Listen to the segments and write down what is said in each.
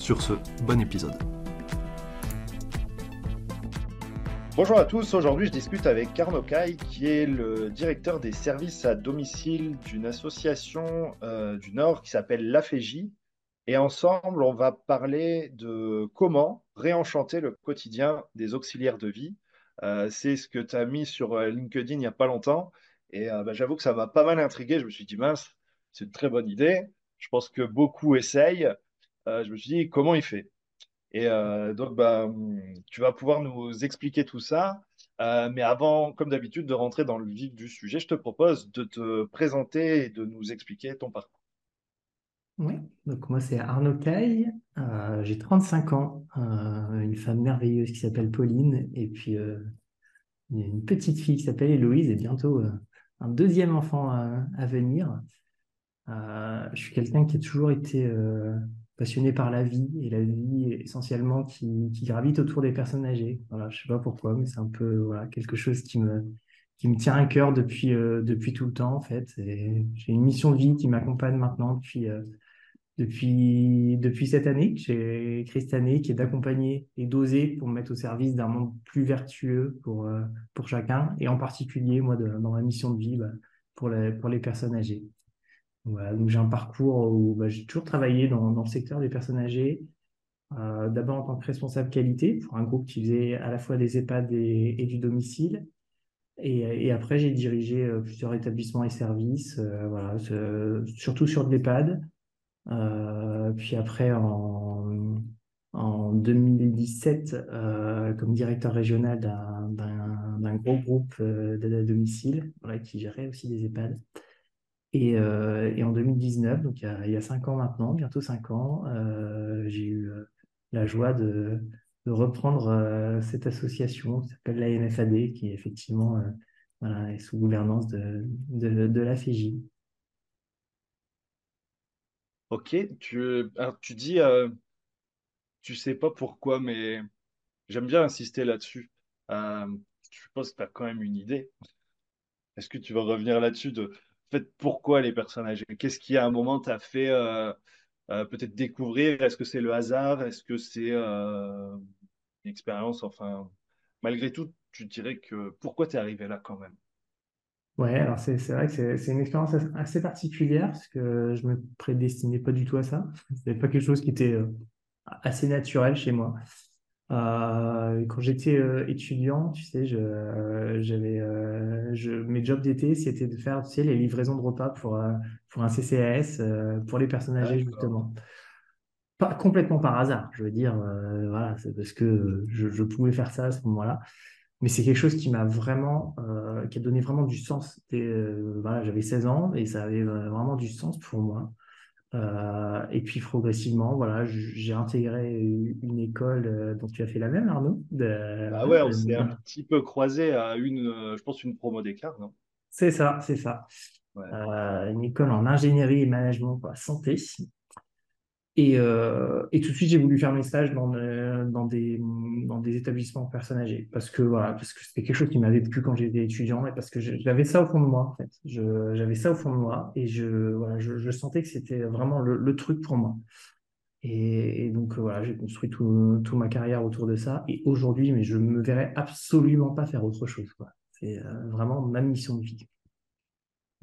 Sur ce, bon épisode. Bonjour à tous, aujourd'hui je discute avec Carno Kai qui est le directeur des services à domicile d'une association euh, du Nord qui s'appelle l'AFEJ. Et ensemble, on va parler de comment réenchanter le quotidien des auxiliaires de vie. Euh, c'est ce que tu as mis sur euh, LinkedIn il n'y a pas longtemps. Et bah, j'avoue que ça m'a pas mal intrigué. Je me suis dit, mince, c'est une très bonne idée. Je pense que beaucoup essayent. Euh, je me suis dit, comment il fait? Et euh, donc, bah, tu vas pouvoir nous expliquer tout ça. Euh, mais avant, comme d'habitude, de rentrer dans le vif du sujet, je te propose de te présenter et de nous expliquer ton parcours. Oui, donc moi c'est Arnaud Caille, j'ai 35 ans, une femme merveilleuse qui s'appelle Pauline, et puis une petite fille qui s'appelle Héloïse, et bientôt un deuxième enfant à venir. je suis quelqu'un qui a toujours été passionné par la vie et la vie essentiellement qui, gravite autour des personnes âgées. Voilà, je sais pas pourquoi, mais c'est un peu voilà, quelque chose qui me, qui me tient à cœur depuis, euh, depuis tout le temps en fait. J'ai une mission de vie qui m'accompagne maintenant depuis, euh, depuis, depuis cette année. J'ai écrit cette année qui est d'accompagner et d'oser pour me mettre au service d'un monde plus vertueux pour, euh, pour chacun et en particulier moi dans ma mission de vie bah, pour, les, pour les personnes âgées donc j'ai un parcours où bah, j'ai toujours travaillé dans, le secteur des personnes âgées, euh, d'abord en tant que responsable qualité pour un groupe qui faisait à la fois des EHPAD et, du domicile. Et, après, j'ai dirigé euh, plusieurs établissements et services, euh, voilà, surtout sur de l'EHPAD. puis après, en, en 2017, comme directeur régional d'un gros groupe d'aide à domicile, voilà, qui gérait aussi des EHPAD. Euh, et, en 2019, donc il y, a, cinq ans maintenant, bientôt cinq ans, euh, j'ai eu euh, la joie de, reprendre cette association qui s'appelle l'AMFAD, qui effectivement est sous gouvernance de, la FIJ. Ok, tu, tu dis, tu sais pas pourquoi, mais j'aime bien insister là-dessus. je pense que tu as quand même une idée. Est-ce que tu vas revenir là-dessus de pourquoi les personnes âgées Qu'est-ce qui, à un moment, t'a fait euh, euh, peut-être découvrir? Est-ce que c'est le hasard? Est-ce que c'est euh, une expérience? Enfin, malgré tout, tu dirais que pourquoi tu es arrivé là quand même? Ouais, alors c'est vrai que c'est une expérience assez particulière parce que je me prédestinais pas du tout à ça. C'était pas quelque chose qui était assez naturel chez moi. Euh, quand j'étais euh, étudiant, tu sais, je, euh, j'avais, je, mes jobs d'été, c'était de faire, tu sais, les livraisons de repas pour, pour un CCAS, pour les personnes âgées, justement. Pas complètement par hasard, je veux dire, voilà, c'est parce que je, je, pouvais faire ça à ce moment-là. Mais c'est quelque chose qui m'a vraiment, qui a donné vraiment du sens. voilà, j'avais 16 ans et ça avait vraiment du sens pour moi. Euh, et puis progressivement, voilà, j'ai intégré une école euh, dont tu as fait la même, Arnaud. ah ouais, on s'est un petit peu croisé à une, euh, je pense, une promo d'écart, non? C'est ça, c'est ça. une école en ingénierie et management pour la santé. Euh, et, tout de suite, j'ai voulu faire mes stages dans, euh, des, établissements personnes âgées parce que voilà, parce que c'était quelque chose qui m'avait plu quand j'étais étudiant et parce que j'avais ça au fond de moi en fait. J'avais ça au fond de moi et je, voilà, je, sentais que c'était vraiment le, truc pour moi. Et, donc voilà, j'ai construit toute ma carrière autour de ça. Et aujourd'hui, mais je me verrais absolument pas faire autre chose. C'est euh, vraiment ma mission de vie.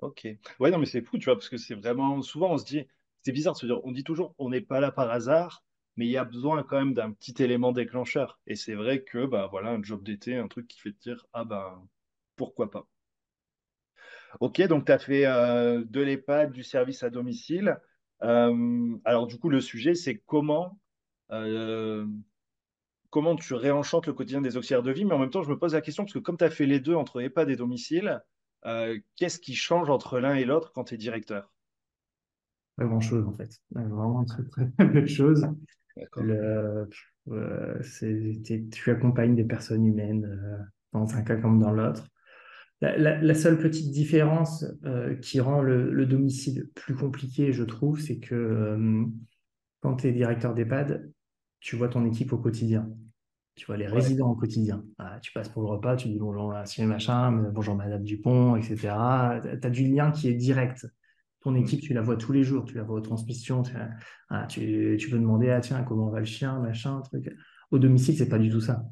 Ok. Ouais, non, mais c'est fou, tu vois, parce que c'est vraiment souvent on se dit c'est bizarre on dit toujours, on n'est pas là par hasard, mais il y a besoin quand même d'un petit élément déclencheur. Et c'est vrai que, bah voilà, un job d'été, un truc qui fait te dire, ah ben, pourquoi pas. Ok, donc tu as fait euh, de l'EHPAD, du service à domicile. Euh, alors du coup, le sujet, c'est comment, euh, comment tu réenchantes le quotidien des auxiliaires de vie. Mais en même temps, je me pose la question, parce que comme tu as fait les deux entre EHPAD et domicile, qu'est-ce qui change entre l'un et l'autre quand tu es directeur? Pas grand-chose en fait. Vraiment très, très, peu de choses. Le, tu accompagnes des personnes humaines dans un cas comme dans l'autre. La, seule petite différence qui rend le, domicile plus compliqué, je trouve, c'est que quand tu es directeur d'EHPAD, tu vois ton équipe au quotidien. Tu vois les résidents au quotidien. Ah, tu passes pour le repas, tu dis bonjour monsieur machin, bonjour madame Dupont, etc. Tu as du lien qui est direct. Ton mm. équipe, tu la vois tous les jours, tu la vois aux transmissions. Tu, ah, tu, peux demander, ah tiens, comment va le chien, machin, truc. Au domicile, c'est pas du tout ça.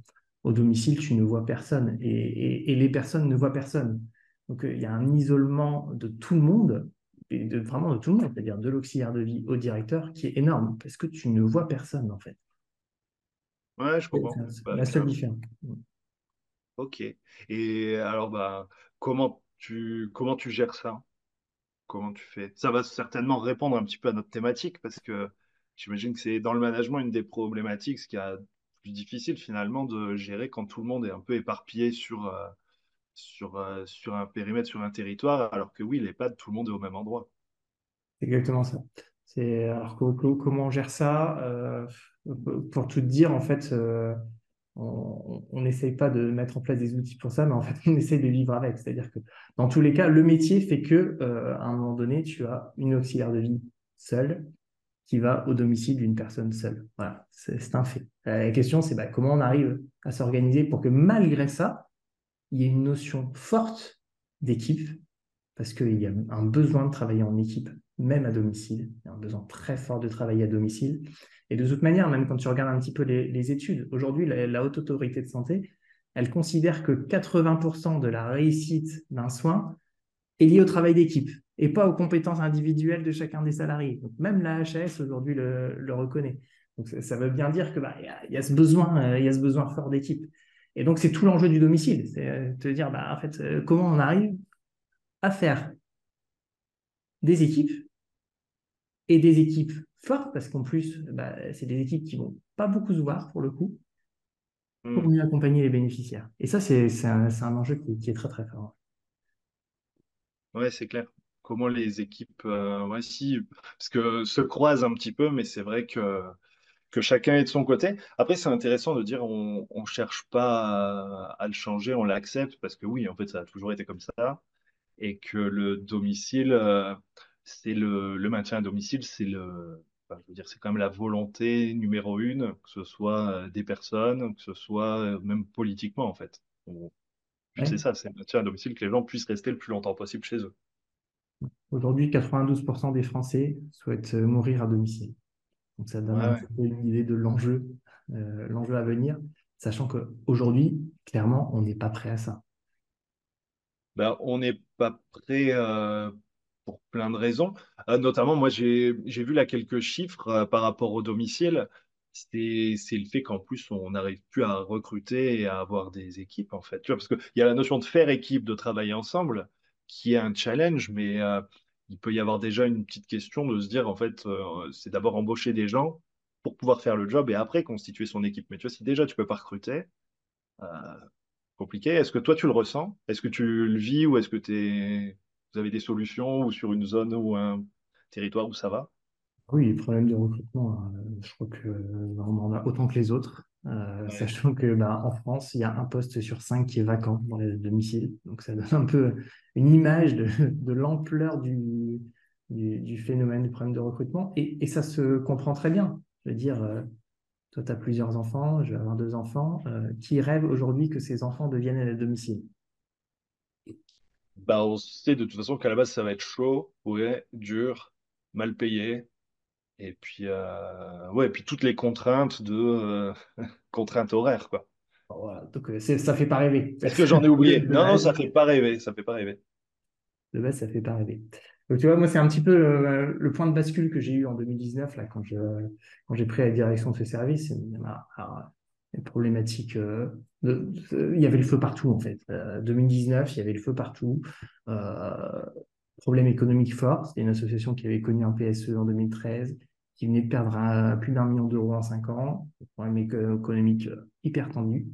Au domicile, tu ne vois personne et, les personnes ne voient personne. Donc, euh, il y a un isolement de tout le monde, et de, vraiment de tout le monde, c'est-à-dire de l'auxiliaire de vie au directeur, qui est énorme parce que tu ne vois personne en fait. Ouais, je comprends. Bah, la seule différence. Ok. Et alors, bah, comment tu, comment tu gères ça? Comment tu fais? Ça va certainement répondre un petit peu à notre thématique parce que j'imagine que c'est dans le management une des problématiques, ce qui est plus difficile finalement de gérer quand tout le monde est un peu éparpillé sur, euh, euh, un périmètre, sur un territoire, alors que oui, les pas tout le monde est au même endroit. Exactement ça. C'est alors comment on gère ça euh, Pour tout dire, en fait, on n'essaye pas de mettre en place des outils pour ça, mais en fait, on essaye de vivre avec. C'est-à-dire que dans tous les cas, le métier fait que euh, à un moment donné, tu as une auxiliaire de vie seule qui va au domicile d'une personne seule. Voilà, c'est un fait. La question, c'est bah, comment on arrive à s'organiser pour que malgré ça, il y ait une notion forte d'équipe, parce qu'il y a un besoin de travailler en équipe même à domicile. Il y a un besoin très fort de travailler à domicile. Et de toute manière, même quand tu regardes un petit peu les, études, aujourd'hui, la, Haute Autorité de Santé, elle considère que 80% de la réussite d'un soin est liée au travail d'équipe et pas aux compétences individuelles de chacun des salariés. Donc même la HAS aujourd'hui le, reconnaît. Donc ça, veut bien dire que bah, y, a, ce besoin, euh, il y a ce besoin fort d'équipe. Et donc c'est tout l'enjeu du domicile, c'est euh, de dire bah, en fait euh, comment on arrive à faire des équipes et des équipes fortes, parce qu'en plus, bah, c'est des équipes qui vont pas beaucoup se voir pour le coup, pour hmm. mieux accompagner les bénéficiaires. Et ça, c'est un, un, enjeu qui, est très très fort. Ouais, c'est clair. Comment les équipes, euh, ouais, si, parce que se croisent un petit peu, mais c'est vrai que, que chacun est de son côté. Après, c'est intéressant de dire on ne cherche pas à, à, le changer, on l'accepte, parce que oui, en fait, ça a toujours été comme ça et que le domicile, euh, c'est le, le, maintien à domicile, c'est le, je veux dire, c'est quand même la volonté numéro une, que ce soit euh, des personnes, que ce soit euh, même politiquement en fait. C'est ça, c'est le maintien à domicile, que les gens puissent rester le plus longtemps possible chez eux. Aujourd'hui, 92% des Français souhaitent mourir à domicile. Donc ça donne un peu une idée de l'enjeu, l'enjeu à venir, sachant qu'aujourd'hui, clairement, on n'est pas prêt à ça. Ben, on n'est pas prêt euh, pour plein de raisons. Euh, notamment, moi, j'ai vu là quelques chiffres euh, par rapport au domicile. C'est le fait qu'en plus, on n'arrive plus à recruter et à avoir des équipes, en fait. Tu vois, parce qu'il y a la notion de faire équipe, de travailler ensemble, qui est un challenge, mais il peut y avoir déjà une petite question de se dire, en fait, c'est d'abord embaucher des gens pour pouvoir faire le job et après constituer son équipe. Mais tu vois, si déjà tu peux pas recruter, compliqué. Est-ce que toi, tu le ressens? Est-ce que tu le vis ou est-ce que es... vous avez des solutions ou sur une zone ou un territoire où ça va? Oui, problème de recrutement, euh, je crois qu'on euh, en a autant que les autres. Euh, sachant que bah, en France, il y a un poste sur cinq qui est vacant dans les domiciles. Donc ça donne un peu une image de, l'ampleur du, du, phénomène du problème de recrutement. Et, et, ça se comprend très bien. Je veux dire, toi, tu as plusieurs enfants, je vais avoir deux enfants. Euh, qui rêvent aujourd'hui que ces enfants deviennent à domicile? Bah, On sait de toute façon qu'à la base, ça va être chaud, ouais, dur, mal payé. Et puis, euh, ouais, et puis toutes les contraintes de euh, contraintes horaires, quoi. Voilà, donc ça fait pas rêver. Est-ce que j'en ai oublié? Non, non, ça fait pas rêver, ça fait pas rêver. De base, ça fait pas rêver. Donc, tu vois, moi, c'est un petit peu le, point de bascule que j'ai eu en 2019, là, quand je, quand j'ai pris la direction de ce service. Problématique, euh, il y avait le feu partout, en fait. 2019, euh, il y avait le feu partout. Euh, problème économique fort. C'était une association qui avait connu un PSE en 2013, qui venait de perdre plus d'un million d'euros en cinq ans. Problème économique hyper tendu.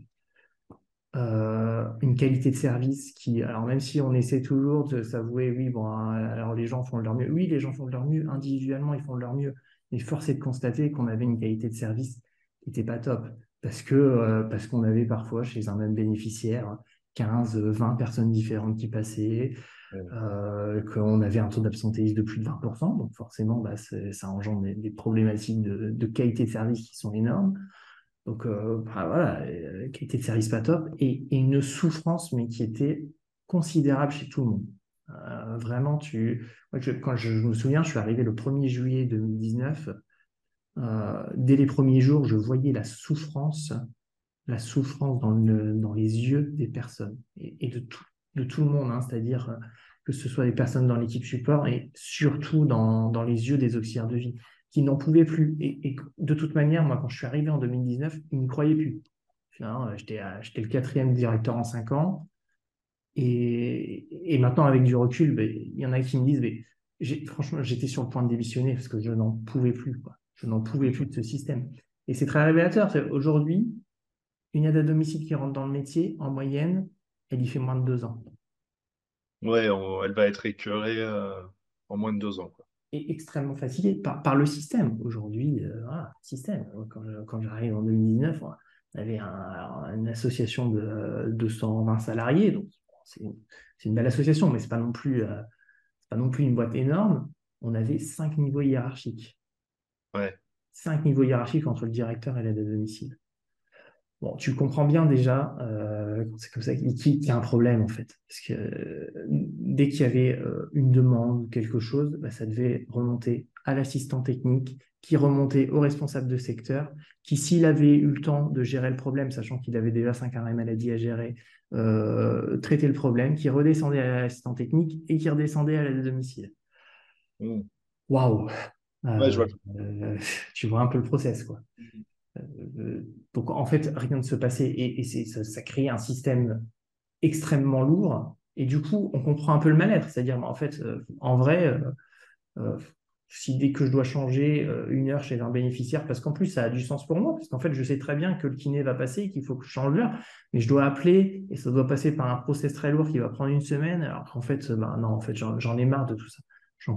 Une qualité de service qui, alors même si on essaie toujours de s'avouer, oui, bon, alors les gens font de leur mieux, oui, les gens font de leur mieux, individuellement, ils font de leur mieux, Mais force est de constater qu'on avait une qualité de service qui n'était pas top. Parce que euh, parce qu'on avait parfois chez un même bénéficiaire 15, 20 personnes différentes qui passaient, euh, qu'on avait un taux d'absentéisme de plus de 20%, donc forcément, bah, ça engendre des, problématiques de, qualité de service qui sont énormes. Donc euh, bah, voilà, qualité de service pas top, et, une souffrance, mais qui était considérable chez tout le monde. vraiment, tu... quand je, me souviens, je suis arrivé le 1er juillet 2019, euh, dès les premiers jours, je voyais la souffrance, la souffrance dans, le, dans les yeux des personnes et, de, tout, le monde, hein, c'est-à-dire euh, que ce soit des personnes dans l'équipe support et surtout dans, les yeux des auxiliaires de vie qui n'en pouvaient plus. Et, de toute manière, moi, quand je suis arrivé en 2019, ils ne croyaient plus. J'étais le quatrième directeur en cinq ans. Et, maintenant, avec du recul, ben, il y en a qui me disent, mais franchement, j'étais sur le point de démissionner parce que je n'en pouvais plus. Je n'en pouvais plus de ce système. Et c'est très révélateur. Aujourd'hui, une aide à domicile qui rentre dans le métier, en moyenne, elle y fait moins de deux ans. Ouais, elle va être écœurée euh, en moins de deux ans. Et extrêmement fatiguée par, le système. Aujourd'hui, euh, système. Quand, j'arrive en 2019, on avait une association de 220 salariés. Donc, c'est une, belle association, mais ce n'est pas, non plus, euh, pas non plus une boîte énorme. On avait cinq niveaux hiérarchiques. Cinq niveaux hiérarchiques entre le directeur et l'aide à domicile. Bon, tu comprends bien déjà, euh, c'est comme ça qu'il y a un problème en fait. Parce que euh, dès qu'il y avait euh, une demande ou quelque chose, bah, ça devait remonter à l'assistant technique, qui remontait au responsable de secteur, qui s'il avait eu le temps de gérer le problème, sachant qu'il avait déjà cinq arrêts maladie à gérer, traiter le problème, qui redescendait à l'assistant technique et qui redescendait à l'aide à domicile. Mmh. Waouh euh, euh, tu vois un peu le process, quoi. Euh, donc, en fait, rien ne se passait et, ça, ça crée un système extrêmement lourd. Et du coup, on comprend un peu le mal-être. C'est-à-dire, en fait, en vrai, si dès que je dois changer une heure chez un bénéficiaire, parce qu'en plus, ça a du sens pour moi, parce qu'en fait, je sais très bien que le kiné va passer et qu'il faut que je change l'heure, mais je dois appeler et ça doit passer par un process très lourd qui va prendre une semaine. Alors qu'en fait, bah, non, en fait, j'en ai marre de tout ça.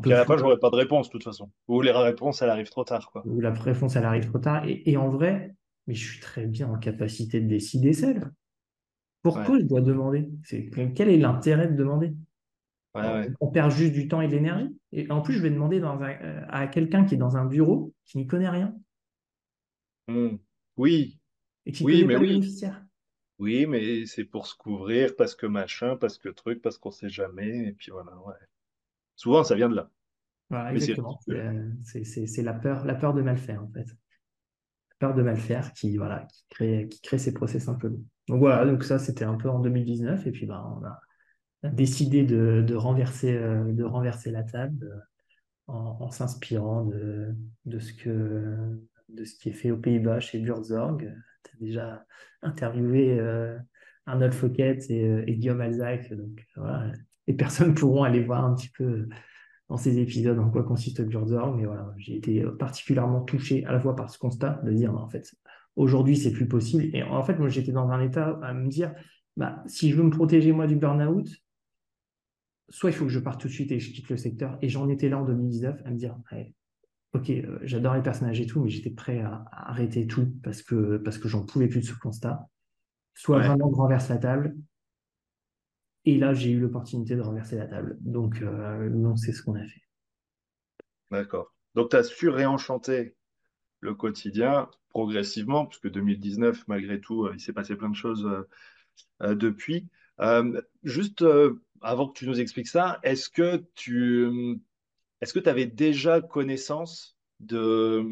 Puis à la fin, j'aurais pas de réponse, de toute façon. Ou les réponses, elle arrive trop tard. Quoi. Ou la réponse, elle arrive trop tard. Et, en vrai, mais je suis très bien en capacité de décider seul. Pourquoi je dois demander? Quel est l'intérêt de demander? On perd juste du temps et de l'énergie. Et en plus, je vais demander dans euh, à quelqu'un qui est dans un bureau qui n'y connaît rien. Mmh. Oui. Et qui oui, mais oui. Oui, mais c'est pour se couvrir, parce que machin, parce que truc, parce qu'on sait jamais. Et puis voilà, ouais. Souvent, ça vient de là. Voilà, exactement. C'est la peur, la peur de mal faire, en fait. La peur de mal faire qui, voilà, qui, crée, qui crée ces process un peu longs. Donc voilà, donc ça, c'était un peu en 2019. Et puis, bah, on a, décidé de, de, renverser, euh, de renverser la table euh, en, s'inspirant de, de, ce que, de ce qui est fait aux Pays-Bas chez Burzorg. Tu as déjà interviewé euh, Arnold Fouquet et, et Guillaume Alzac. Donc voilà, les personnes pourront aller voir un petit peu dans ces épisodes en quoi consiste Burzorg. Mais voilà, j'ai été particulièrement touché à la fois par ce constat de dire, en fait, aujourd'hui, c'est plus possible. Et en fait, moi, j'étais dans un état à me dire, bah, si je veux me protéger, moi, du burn-out, soit il faut que je parte tout de suite et je quitte le secteur. Et j'en étais là en 2019 à me dire, ok, euh, j'adore les personnages et tout, mais j'étais prêt à, arrêter tout parce que, parce que j'en pouvais plus de ce constat. Soit vraiment je renverse la table, et là, j'ai eu l'opportunité de renverser la table. Donc, euh, c'est ce qu'on a fait. D'accord. Donc, tu as su réenchanter le quotidien progressivement, puisque 2019, malgré tout, euh, il s'est passé plein de choses euh, depuis. juste avant que tu nous expliques ça, est-ce que tu est-ce que avais déjà connaissance de,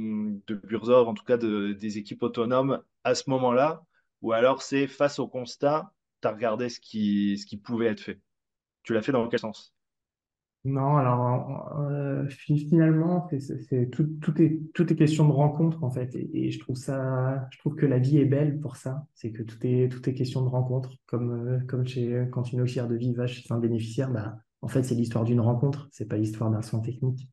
de Burzor, en tout cas de, des équipes autonomes à ce moment-là, ou alors c'est face au constat tu as regardé ce qui, ce qui pouvait être fait. Tu l'as fait dans quel sens? Non, alors euh, finalement, c'est, tout, tout, est, tout est question de rencontre en fait. Et, je, trouve ça, je trouve que la vie est belle pour ça. C'est que tout est, tout est question de rencontre. Comme, euh, comme chez, quand une auxiliaire de vie va chez un bénéficiaire, bah, en fait, c'est l'histoire d'une rencontre, c'est pas l'histoire d'un soin technique.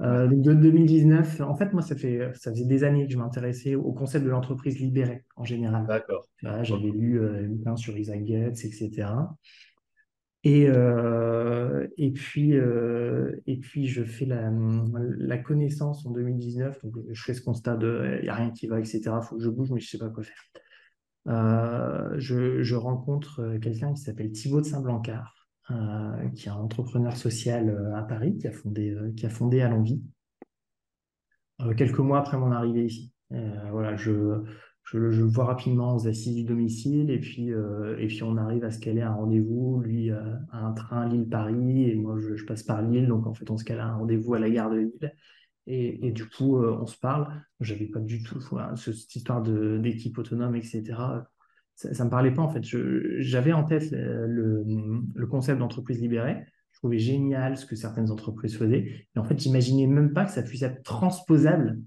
Euh, de 2019, en fait, moi, ça, fait, ça faisait des années que je m'intéressais au concept de l'entreprise libérée en général. D'accord. J'avais lu euh, sur Isaac Getz, etc. Et, et, puis, et puis, je fais la, la, connaissance en 2019. Donc, je fais ce constat de il n'y a rien qui va, etc. Il faut que je bouge, mais je ne sais pas quoi faire. Je, je, rencontre quelqu'un qui s'appelle Thibaut de Saint-Blancard, qui est un entrepreneur social à Paris, qui a fondé, qui a fondé À l'Envie, quelques mois après mon arrivée ici. voilà, je, je, le vois rapidement aux assises du domicile et puis, euh, et puis on arrive à se caler un rendez-vous, lui euh, à un train Lille-Paris et moi je, passe par Lille, donc en fait on se cale un rendez-vous à la gare de Lille et, et du coup euh, on se parle. J'avais pas du tout cette histoire d'équipe autonome, etc. Ça, ne me parlait pas en fait. J'avais en tête le, le concept d'entreprise libérée. Je trouvais génial ce que certaines entreprises faisaient. Et en fait, j'imaginais même pas que ça puisse être transposable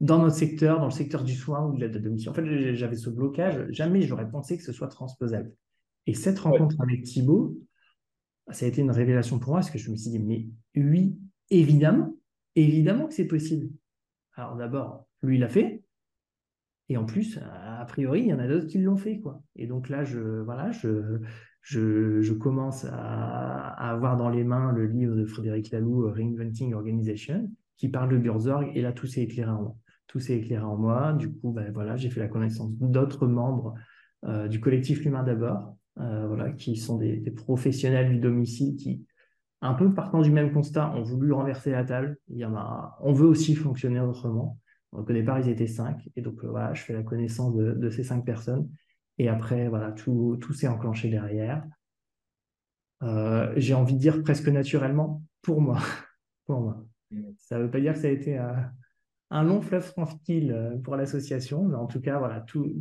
dans notre secteur, dans le secteur du soin ou de la domicile. En fait, j'avais ce blocage. Jamais j'aurais pensé que ce soit transposable. Et cette rencontre avec Thibaut, ça a été une révélation pour moi parce que je me suis dit, mais oui, évidemment, évidemment que c'est possible. Alors d'abord, lui, il l'a fait. Et en plus, a priori, il y en a d'autres qui l'ont fait. Quoi. Et donc là, je, voilà, je, je, commence à, avoir dans les mains le livre de Frédéric Laloux, Reinventing Organization, qui parle de Burzorg. Et là, tout s'est éclairé en moi tout s'est éclairé en moi. Du coup, ben, voilà, j'ai fait la connaissance d'autres membres euh, du collectif L'Humain d'abord, euh, voilà, qui sont des, professionnels du domicile qui, un peu partant du même constat, ont voulu renverser la table. Il y en a, on veut aussi fonctionner autrement. Donc au départ, ils étaient cinq. Et donc, euh, voilà, je fais la connaissance de, ces cinq personnes. Et après, voilà, tout, tout s'est enclenché derrière. j'ai envie de dire presque naturellement pour moi. pour moi. Ça ne veut pas dire que ça a été un long fleuve tranquille euh, pour l'association. Mais en tout cas, voilà, tout,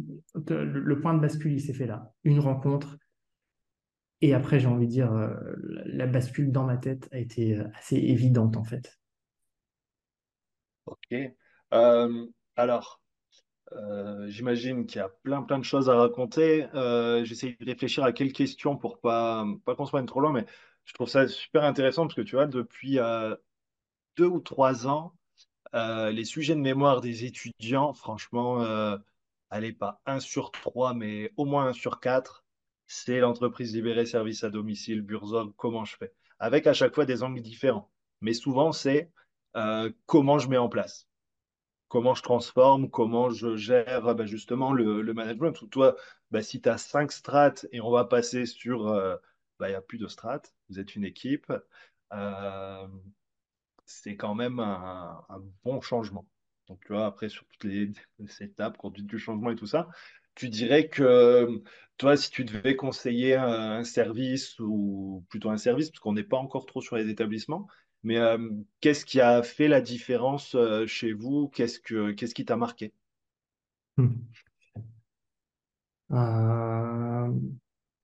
le point de bascule, il s'est fait là. Une rencontre. Et après, j'ai envie de dire, euh, la bascule dans ma tête a été euh, assez évidente, en fait. Ok. Alors, j'imagine qu'il y a plein, plein de choses à raconter. J'essaie de réfléchir à quelles questions pour pas, pas qu'on se trop loin, mais je trouve ça super intéressant parce que tu vois, depuis deux ou trois ans, euh, les sujets de mémoire des étudiants, franchement, euh, allez, pas un sur trois, mais au moins un sur quatre, c'est l'entreprise libérée service à domicile, Burzog, comment je fais? Avec à chaque fois des angles différents. Mais souvent, c'est euh, comment je mets en place, comment je transforme, comment je gère bah, justement le, management. toi, bah, si tu as cinq strates et on va passer sur, bah, il n'y a plus de strates, vous êtes une équipe c'est quand même un, bon changement. Donc, tu vois, après, sur toutes les, étapes, conduite du changement et tout ça, tu dirais que toi, si tu devais conseiller un, service ou plutôt un service, parce qu'on n'est pas encore trop sur les établissements, mais euh, qu'est-ce qui a fait la différence euh, chez vous? Qu'est-ce que qu'est-ce qui t'a marqué? Hmm. euh,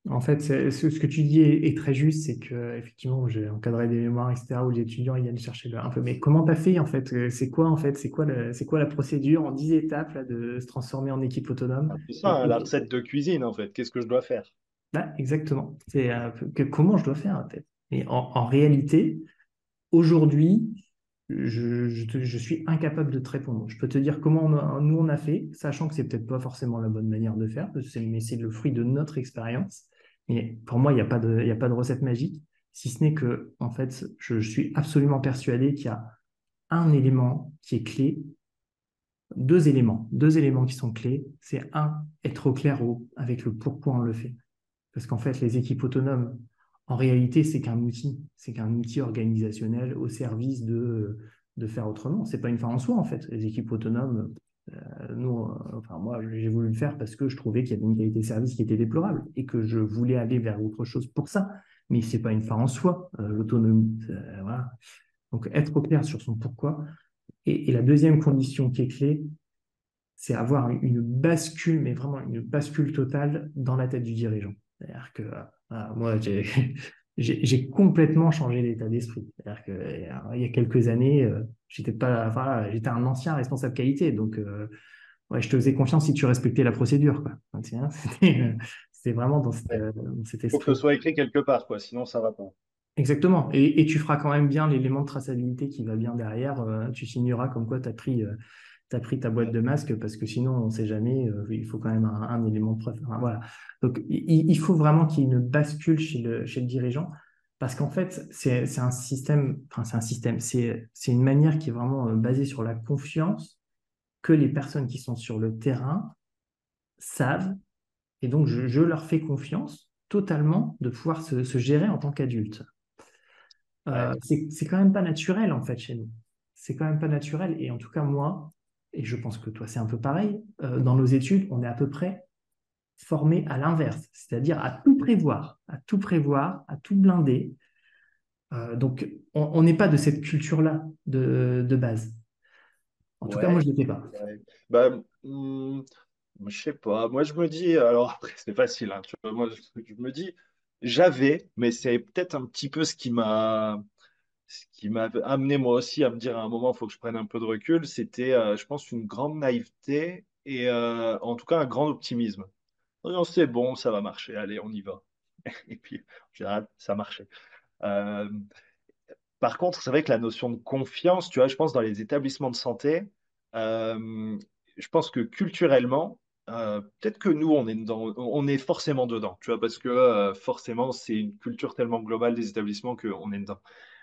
en fait, ce que tu dis est, très juste, c'est que effectivement, j'ai encadré des mémoires, etc., où les étudiants ils viennent chercher un peu. Mais comment t'as fait en fait? C'est quoi en fait? C'est quoi, c'est quoi la procédure en 10 étapes là, de se transformer en équipe autonome? C'est ça, la recette de cuisine en fait. Qu'est-ce que je dois faire? Bah, Exactement. C'est que, comment je dois faire en fait? Et en réalité, aujourd'hui, je, suis incapable de te répondre. Je peux te dire comment nous on a fait, sachant que c'est peut-être pas forcément la bonne manière de faire, mais c'est le fruit de notre expérience. Mais pour moi, il n'y a, pas de, recette magique, si ce n'est que, en fait, je, suis absolument persuadé qu'il y a un élément qui est clé, deux éléments, deux éléments qui sont clés. C'est un, être au clair avec le pourquoi on le fait. Parce qu'en fait, les équipes autonomes, en réalité, c'est qu'un outil, c'est qu'un outil organisationnel au service de, faire autrement. C'est pas une fin en soi, en fait. Les équipes autonomes, euh, euh, moi, j'ai voulu le faire parce que je trouvais qu'il y avait une qualité de service qui était déplorable et que je voulais aller vers autre chose pour ça. Mais c'est pas une fin en soi, euh, l'autonomie. Donc, être au clair sur son pourquoi. Et, et la deuxième condition qui est clé, c'est avoir une bascule, mais vraiment une bascule totale dans la tête du dirigeant. C'est-à-dire que ah, moi, j'ai complètement changé d'état d'esprit. C'est-à-dire qu'il y a quelques années, euh, j'étais pas, enfin, j'étais un ancien responsable qualité, donc euh, ouais, je te faisais confiance si tu respectais la procédure. C'était vraiment dans, cette, Il faut que ce soit écrit quelque part, quoi, sinon ça va pas. Exactement. Et, et tu feras quand même bien l'élément de traçabilité qui va bien derrière. Euh, tu signeras comme quoi tu as pris tu as pris ta boîte de masque parce que sinon, on ne sait jamais, euh, il faut quand même un, élément de preuve. voilà. Donc, il, faut vraiment qu'il y ait une bascule chez le, chez le dirigeant parce qu'en fait, c'est un système, enfin, c'est un système, c'est une manière qui est vraiment euh, basée sur la confiance que les personnes qui sont sur le terrain savent. Et donc, je, leur fais confiance totalement de pouvoir se, gérer en tant qu'adulte. Euh, c'est quand même pas naturel, en fait, chez nous. C'est quand même pas naturel. Et en tout cas, moi, et je pense que toi, c'est un peu pareil, euh, dans nos études, on est à peu près formé à l'inverse, c'est-à-dire à tout prévoir, à tout prévoir, à tout blinder. Euh, donc, on n'est pas de cette culture-là de, base. En tout cas, moi, je ne l'étais pas. Bah, hmm, je sais pas. Moi, je me dis, alors après, c'est facile. Hein, moi, je me dis, j'avais, mais c'est peut-être un petit peu ce qui m'a ce qui m'a amené moi aussi à me dire à un moment, il faut que je prenne un peu de recul, c'était, euh, je pense, une grande naïveté et euh, en tout cas un grand optimisme. C'est bon, ça va marcher, allez, on y va. Et puis, en général, ça marchait. Euh, par contre, c'est vrai que la notion de confiance, tu vois, je pense dans les établissements de santé, je pense que culturellement, peut-être que nous, on est, on est forcément dedans, tu vois, parce que forcément, c'est une culture tellement globale des établissements qu'on est dedans.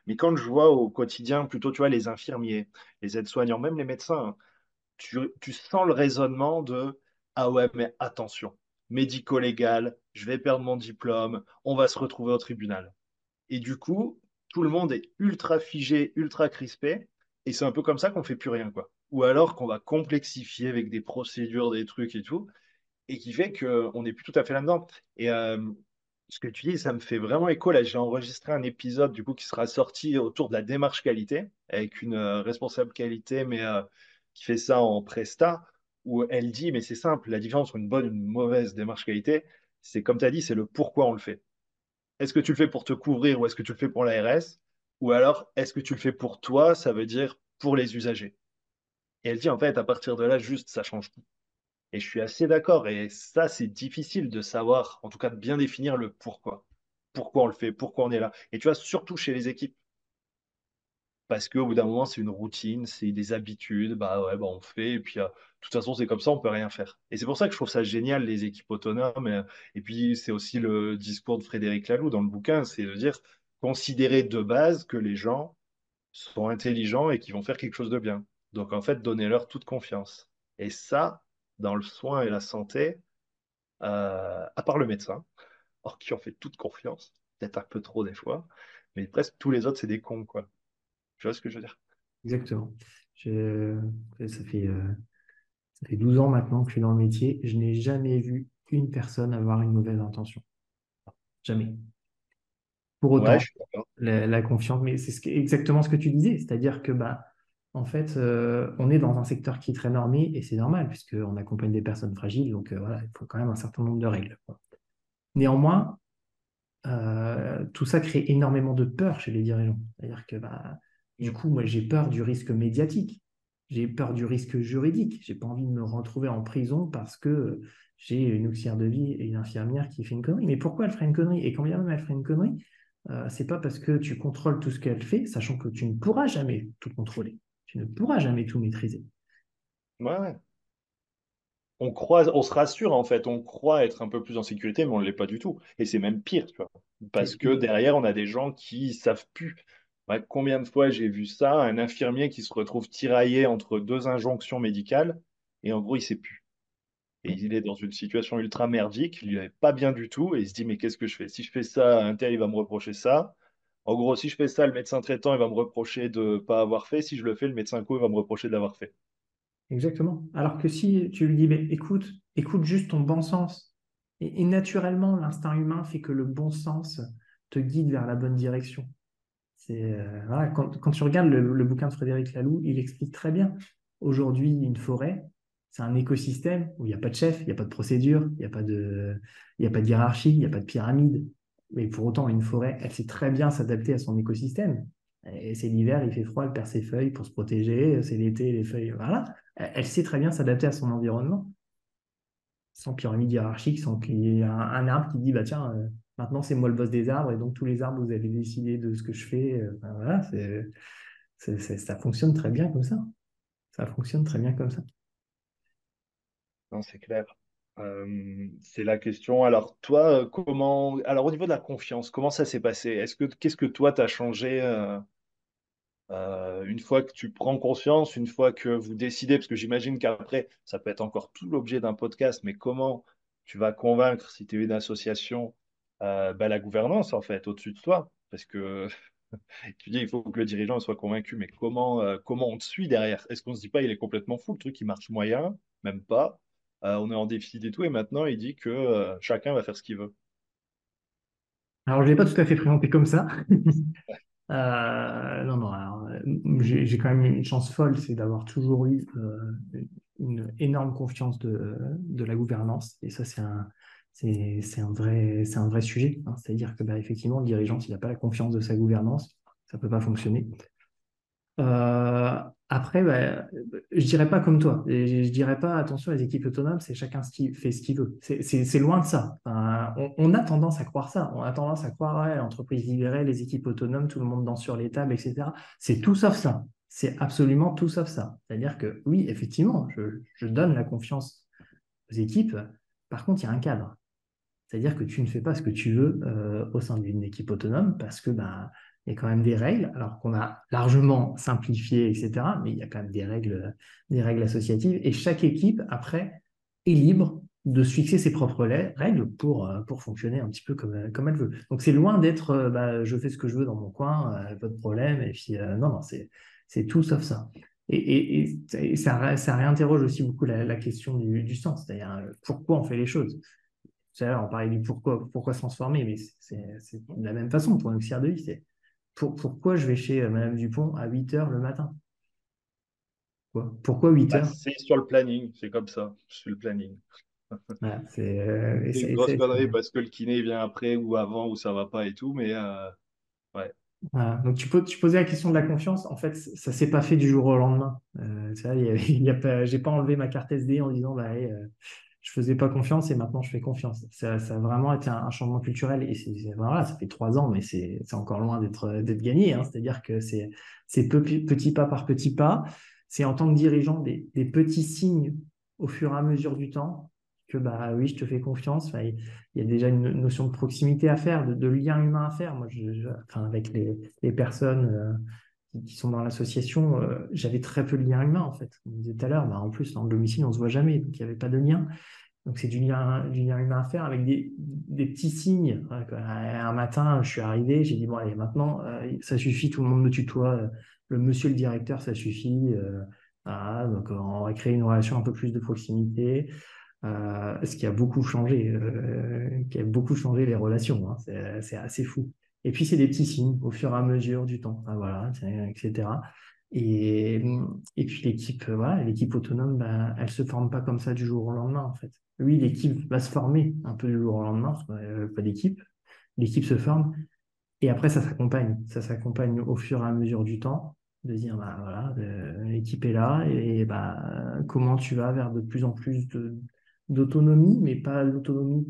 Mais quand je vois au quotidien, plutôt, tu vois, les infirmiers, les aides-soignants, même les médecins, tu, sens le raisonnement de Ah ouais, mais attention, médico-légal, je vais perdre mon diplôme, on va se retrouver au tribunal. Et du coup, tout le monde est ultra figé, ultra crispé, et c'est un peu comme ça qu'on fait plus rien, quoi. Ou alors qu'on va complexifier avec des procédures, des trucs et tout, et qui fait qu'on n'est plus tout à fait là-dedans. Et euh, ce que tu dis, ça me fait vraiment écho. Là, j'ai enregistré un épisode du coup qui sera sorti autour de la démarche qualité avec une euh, responsable qualité, mais euh, qui fait ça en presta, où elle dit, mais c'est simple, la différence entre une bonne et une mauvaise démarche qualité, c'est comme tu as dit, c'est le pourquoi on le fait. Est-ce que tu le fais pour te couvrir ou est-ce que tu le fais pour l'ARS Ou alors, est-ce que tu le fais pour toi Ça veut dire pour les usagers? Et elle dit, en fait, à partir de là, juste, ça change tout. Et je suis assez d'accord. Et ça, c'est difficile de savoir, en tout cas de bien définir le pourquoi. Pourquoi on le fait, pourquoi on est là. Et tu vois, surtout chez les équipes. Parce qu'au bout d'un moment, c'est une routine, c'est des habitudes. Bah ouais, bah on fait. Et puis, euh, de toute façon, c'est comme ça, on peut rien faire. Et c'est pour ça que je trouve ça génial, les équipes autonomes. Et, puis, c'est aussi le discours de Frédéric Laloux dans le bouquin, c'est de dire, considérer de base que les gens sont intelligents et qu'ils vont faire quelque chose de bien. Donc, en fait, donnez-leur toute confiance. Et ça, dans le soin et la santé, euh, à part le médecin, or qui en fait toute confiance, peut-être un peu trop des fois, mais presque tous les autres, c'est des cons, quoi. Tu vois ce que je veux dire? Exactement. Ça, fait, euh, ça fait 12 ans maintenant que je suis dans le métier. Je n'ai jamais vu une personne avoir une mauvaise intention. Jamais. Pour autant, la, confiance, mais c'est exactement ce que tu disais, c'est-à-dire que bah, en fait, euh, on est dans un secteur qui est très normé et c'est normal puisqu'on accompagne des personnes fragiles, donc euh, voilà, il faut quand même un certain nombre de règles. Néanmoins, euh, tout ça crée énormément de peur chez les dirigeants. C'est-à-dire que bah, du coup, moi, j'ai peur du risque médiatique, j'ai peur du risque juridique, j'ai pas envie de me retrouver en prison parce que j'ai une auxiliaire de vie et une infirmière qui fait une connerie. Mais pourquoi elle ferait une connerie? Et quand bien même elle ferait une connerie, c'est pas parce que tu contrôles tout ce qu'elle fait, sachant que tu ne pourras jamais tout contrôler. Tu ne pourras jamais tout maîtriser. Ouais, On croit, on se rassure en fait, on croit être un peu plus en sécurité, mais on ne l'est pas du tout. Et c'est même pire, tu vois. Parce que derrière, on a des gens qui savent plus. combien de fois j'ai vu ça, un infirmier qui se retrouve tiraillé entre deux injonctions médicales, et en gros, il ne sait plus. Et il est dans une situation ultra merdique, il n'est pas bien du tout, et il se dit, mais qu'est-ce que je fais? Si je fais ça, un tel, il va me reprocher ça. En gros, si je fais ça, le médecin traitant, il va me reprocher de ne pas avoir fait. Si je le fais, le médecin co, il va me reprocher de l'avoir fait. Exactement. Alors que si tu lui dis, écoute, écoute juste ton bon sens. Et, naturellement, l'instinct humain fait que le bon sens te guide vers la bonne direction. C'est euh, quand, tu regardes le, bouquin de Frédéric Laloux, il explique très bien. Aujourd'hui, une forêt, c'est un écosystème où il n'y a pas de chef, il n'y a pas de procédure, il n'y a, a pas de hiérarchie, il n'y a pas de pyramide. Mais pour autant, une forêt, elle sait très bien s'adapter à son écosystème. Et c'est l'hiver, il fait froid, elle perd ses feuilles pour se protéger. C'est l'été, les feuilles, voilà. Elle sait très bien s'adapter à son environnement. Sans pyramide hiérarchique, sans qu'il y ait un, arbre qui dit bah tiens, euh, maintenant c'est moi le boss des arbres et donc tous les arbres vous avez décidé de ce que je fais. Euh, voilà, ça fonctionne très bien comme ça. ça fonctionne très bien comme ça. Non, c'est clair. Euh, c'est la question. Alors, toi, euh, comment. Alors, au niveau de la confiance, comment ça s'est passé? Est-ce que qu'est-ce que toi, tu as changé euh, une fois que tu prends conscience, une fois que vous décidez, parce que j'imagine qu'après, ça peut être encore tout l'objet d'un podcast, mais comment tu vas convaincre, si tu es une association, bah, la gouvernance, en fait, au-dessus de toi? Parce que tu dis, il faut que le dirigeant soit convaincu, mais comment, comment on te suit derrière? Est-ce qu'on se dit pas, il est complètement fou, le truc, il marche moyen, même pas? Euh, on est en déficit et tout, et maintenant, il dit que euh, chacun va faire ce qu'il veut. Alors, je ne l'ai pas tout à fait présenté comme ça. Euh, non, non, j'ai quand même une chance folle, c'est d'avoir toujours eu une énorme confiance de, la gouvernance. Et ça, c'est un vrai sujet. hein. C'est-à-dire que, bah, effectivement, le dirigeant, s'il n'a pas la confiance de sa gouvernance, ça ne peut pas fonctionner. Euh, après, bah, je dirais pas comme toi. Et je dirais pas, attention, les équipes autonomes, c'est chacun qui fait ce qu'il veut. C'est loin de ça. On, a tendance à croire ça. On a tendance à croire, ouais, l'entreprise libérée, les équipes autonomes, tout le monde danse sur les tables, etc. C'est tout sauf ça. C'est absolument tout sauf ça. C'est-à-dire que oui, effectivement, je, je donne la confiance aux équipes. Par contre, il y a un cadre. C'est-à-dire que tu ne fais pas ce que tu veux euh, au sein d'une équipe autonome parce que bah, il y a quand même des règles, alors qu'on a largement simplifié, etc. Mais il y a quand même des règles, des règles associatives. Et chaque équipe, après, est libre de se fixer ses propres règles pour, euh, pour fonctionner un petit peu comme, comme elle veut. Donc c'est loin d'être euh, bah, je fais ce que je veux dans mon coin, euh, pas de problème. Et puis euh, non, non, c'est, tout sauf ça. Et, ça, réinterroge aussi beaucoup la, question du, sens, c'est-à-dire euh, pourquoi on fait les choses? Tout à l'heure, on parlait du pourquoi, pourquoi se transformer, mais c'est c'est de la même façon pour une auxiliaire de vie. Pour, pourquoi je vais chez euh, Madame Dupont à 8 heures le matin? Quoi? Pourquoi 8 Bah, heures? c'est sur le planning, c'est comme ça, suis le planning. Voilà, c'est euh, C'est ça- une grosse ça- connerie parce que le kiné vient après ou avant ou ça va pas et tout, mais euh, ouais. voilà. Donc tu, poses- tu posais la question de la confiance. En fait, ça s'est pas fait du jour au lendemain. Euh, il y a, y a pas, j'ai pas enlevé ma carte SD en disant bah, allez, je faisais pas confiance et maintenant je fais confiance. Ça, a vraiment été un, changement culturel et ça fait trois ans, mais c'est, encore loin d'être, gagné. hein. C'est-à-dire que c'est, petit pas par petit pas. C'est en tant que dirigeant des, petits signes au fur et à mesure du temps que bah oui, je te fais confiance. Il y a déjà une notion de proximité à faire, de, lien humain à faire. Moi, avec les, les personnes euh, qui, sont dans l'association, euh, j'avais très peu de lien humain en fait. On disait tout à l'heure, bah, en plus, dans le domicile, on se voit jamais, donc il n'y avait pas de lien. Donc c'est du lien, humain à faire avec des, petits signes. Quoi. Un matin, je suis arrivé, j'ai dit, bon, allez, maintenant, euh, ça suffit, tout le monde me tutoie. euh, Le monsieur le directeur, ça suffit. euh, donc on va créer une relation un peu plus de proximité. Euh, ce qui a beaucoup changé, euh, qui a beaucoup changé les relations. hein. C'est assez fou. Et puis c'est des petits signes au fur et à mesure du temps, Ah, voilà, etc. Et, et puis l'équipe, euh, voilà, autonome, ben, elle se forme pas comme ça du jour au lendemain, en fait. Oui, l'équipe va se former un peu du jour au lendemain, n'a pas d'équipe. L'équipe se forme, et après ça s'accompagne. Ça s'accompagne au fur et à mesure du temps, de dire, bah, voilà, euh, l'équipe est là, et bah, comment tu vas vers de plus en plus d'autonomie, mais pas l'autonomie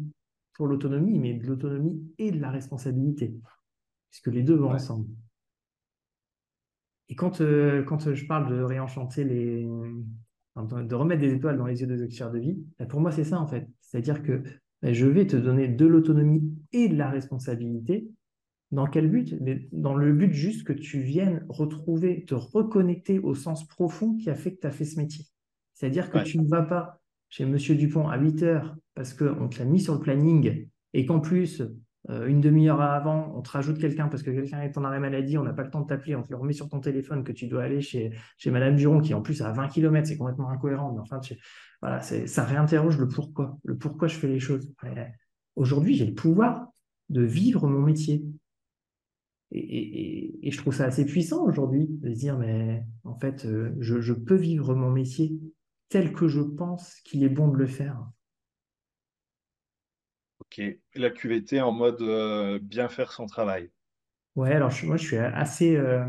pour l'autonomie, mais de l'autonomie et de la responsabilité, puisque les deux vont Ouais. ensemble. Et quand, euh, quand je parle de réenchanter les, de remettre des étoiles dans les yeux des auxiliaires de vie, ben, pour moi, c'est ça en fait. C'est-à-dire que ben, je vais te donner de l'autonomie et de la responsabilité. Dans quel but? Mais dans le but juste que tu viennes retrouver, te reconnecter au sens profond qui a fait que tu as fait ce métier. C'est-à-dire que Ouais. tu ne vas pas chez Monsieur Dupont à 8 heures parce qu'on te l'a mis sur le planning et qu'en plus, euh, une demi-heure avant, on te rajoute quelqu'un parce que quelqu'un est en arrêt maladie, on n'a pas le temps de t'appeler, on te remet sur ton téléphone que tu dois aller chez, Madame Duron qui en plus à 20 km, c'est complètement incohérent. Mais enfin, voilà, ça réinterroge le pourquoi, le pourquoi je fais les choses. Aujourd'hui, j'ai le pouvoir de vivre mon métier. Et, je trouve ça assez puissant aujourd'hui de se dire, mais en fait, euh, je peux vivre mon métier tel que je pense qu'il est bon de le faire. Ok. La QVT en mode euh, bien faire son travail. Ouais, alors je- moi, je suis assez, euh,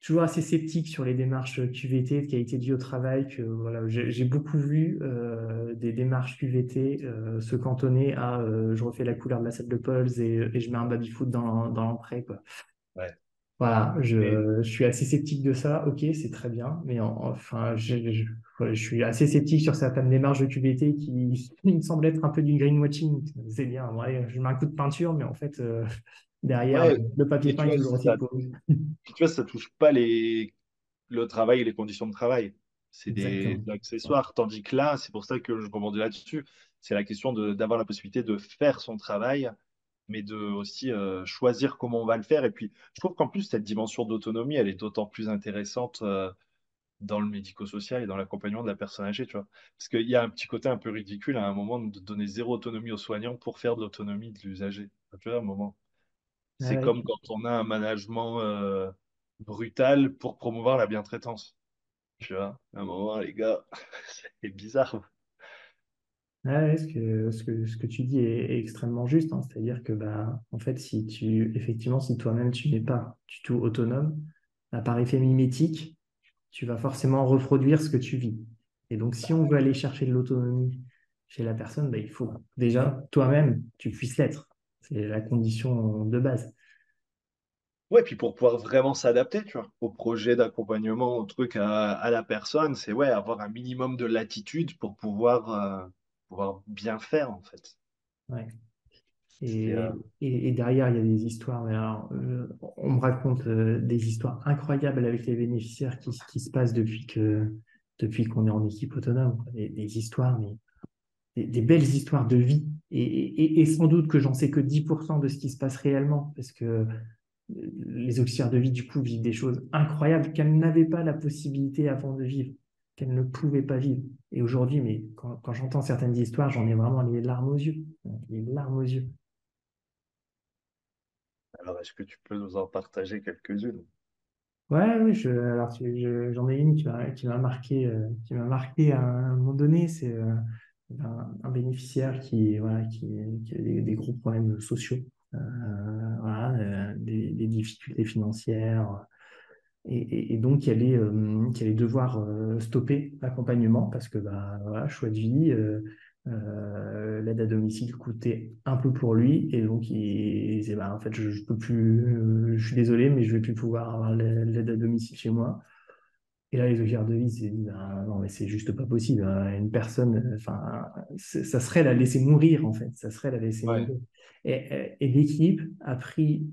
toujours assez sceptique sur les démarches QVT de qualité de vie au travail. Que, voilà, j'ai beaucoup vu euh, des démarches QVT se cantonner à je refais la couleur de la salle de Pauls et, et je mets un baby-foot dans, dans l'entrée, quoi. Ouais. Voilà, Et je, je suis assez sceptique de ça. Ok, c'est très bien, mais en- enfin, je, je, ouais, je suis assez sceptique sur certaines démarches de QVT qui, qui me semblent être un peu du greenwashing. C'est bien, ouais, je mets un coup de peinture, mais en fait, euh, derrière, ouais, le papier peint est toujours aussi ça, tu vois, ça touche pas les, le travail et les conditions de travail. C'est des accessoires. Tandis que là, c'est pour ça que je rebondis là-dessus. C'est la question d'avoir la possibilité de faire son travail, mais de aussi euh, choisir comment on va le faire. Et puis, je trouve qu'en plus, cette dimension d'autonomie, elle est d'autant plus intéressante euh, dans le médico-social et dans l'accompagnement de la personne âgée, tu vois. Parce qu'il y a un petit côté un peu ridicule à un moment de donner zéro autonomie aux soignants pour faire de l'autonomie de l'usager. Tu vois, à un moment. C'est Ouais, comme quand on a un management euh, brutal pour promouvoir la bientraitance. Tu vois, à un moment, les gars, c'est bizarre. Ouais, ce que, ce que, ce que tu dis est, extrêmement juste, hein. C'est-à-dire que, bah, en fait, si tu, effectivement, si toi-même tu n'es pas du tout autonome, bah, par effet mimétique, tu vas forcément reproduire ce que tu vis. Et donc, si on veut aller chercher de l'autonomie chez la personne, bah, il faut déjà toi-même, tu puisses l'être. C'est la condition de base. Ouais, puis pour pouvoir vraiment s'adapter, tu vois, au projet d'accompagnement, au truc à, à la personne, c'est ouais, avoir un minimum de latitude pour pouvoir, euh, pouvoir bien faire, en fait. Ouais. Euh, Et, et, derrière, il y a des histoires. Mais alors, euh, on me raconte euh, des histoires incroyables avec les bénéficiaires qui, qui se passent depuis que, depuis qu'on est en équipe autonome. Des, des histoires, mais des, des belles histoires de vie. Et, et, et sans doute que j'en sais que 10% de ce qui se passe réellement, parce que les auxiliaires de vie, du coup, vivent des choses incroyables qu'elles n'avaient pas la possibilité avant de vivre, qu'elles ne pouvaient pas vivre. Et aujourd'hui, mais quand, quand j'entends certaines histoires, j'en ai vraiment les larmes aux yeux. Les larmes aux yeux. alors, est-ce que tu peux nous en partager quelques-unes? Ouais, oui, je, alors je- j'en ai une qui m'a qui m'a marqué, euh, qui m'a marqué à un moment donné. C'est euh, un, un bénéficiaire qui, voilà, qui, qui a des, des gros problèmes sociaux, euh, voilà, des, des difficultés financières, et, et- et donc qui allait, euh, qui allait devoir euh, stopper l'accompagnement parce que bah, voilà, choix de vie, euh, euh, l'aide à domicile coûtait un peu pour lui et donc il, disait bah, en fait je, je peux plus, je suis désolé mais je vais plus pouvoir avoir l'aide à domicile chez moi. Et là les auxiliaires de vie s'est dit bah, non mais c'est juste pas possible, hein. une personne, enfin ça serait la laisser mourir en fait, ça serait la laisser Ouais. mourir. Et, et l'équipe a pris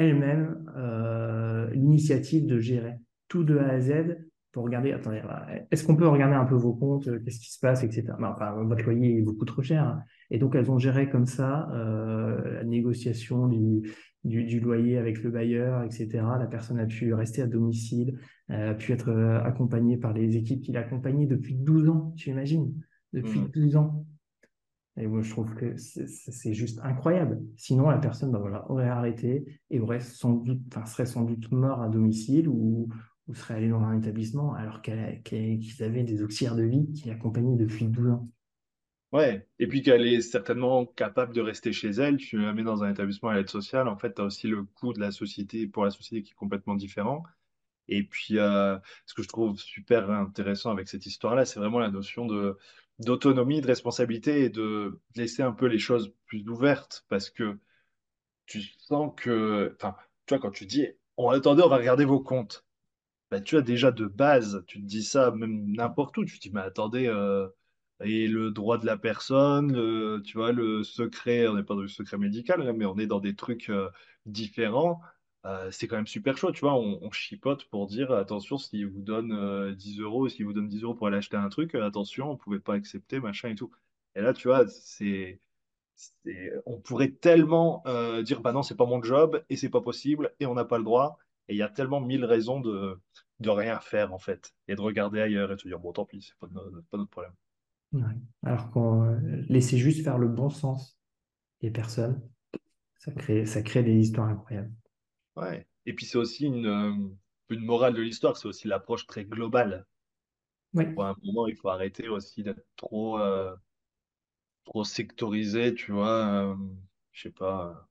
elle-même euh, l'initiative de gérer tout de A à Z pour regarder, attendez, est-ce qu'on peut regarder un peu vos comptes, euh, qu'est-ce qui se passe, etc. Enfin, votre loyer est beaucoup trop cher. Et donc, elles ont géré comme ça euh, la négociation du, du, du, loyer avec le bailleur, etc. La personne a pu rester à domicile, a pu être accompagnée par les équipes qui l'accompagnaient depuis 12 ans, tu imagines Depuis Hmm. 12 ans. Et moi, je trouve que c'est juste incroyable. Sinon, la personne voilà, aurait arrêté et aurait sans doute, enfin, serait sans doute mort à domicile ou, ou serait allé dans un établissement alors qu'ils qu avaient des auxiliaires de vie qui l'accompagnaient depuis 12 ans. Ouais, et puis qu'elle est certainement capable de rester chez elle, tu la mets dans un établissement à l'aide sociale, en fait, tu as aussi le coût de la société pour la société qui est complètement différent. Et puis, euh, ce que je trouve super intéressant avec cette histoire-là, c'est vraiment la notion de d'autonomie, de responsabilité et de laisser un peu les choses plus ouvertes parce que tu sens que, enfin, tu vois, quand tu dis, on attendait, on va regarder vos comptes bah, tu as déjà de base, tu te dis ça même n'importe où, tu te dis, mais attendez, euh, et le droit de la personne, le- tu vois, le secret, on n'est pas dans le secret médical, là, mais on est dans des trucs euh, différents. Euh, c'est quand même super chaud, tu vois, on, chipote pour dire, attention, s'il vous donne euh, 10 euros, s'il vous donne 10 euros pour aller acheter un truc, euh, attention, on pouvait pas accepter, machin et tout. Et là, tu vois, c'est, on pourrait tellement euh, dire, bah non, c'est pas mon job, et c'est pas possible, et on n'a pas le droit. Et il y a tellement mille raisons de, rien faire, en fait, et de regarder ailleurs et de se dire, bon, tant pis, c'est pas, pas notre problème. Alors qu'on euh, juste faire le bon sens les personnes, ça crée, ça crée des histoires incroyables. Ouais. Et puis, c'est aussi une, euh, une morale de l'histoire, c'est aussi l'approche très globale. Oui, Pour un moment, il faut arrêter aussi d'être trop, euh, trop sectorisé, tu vois. euh, je sais pas.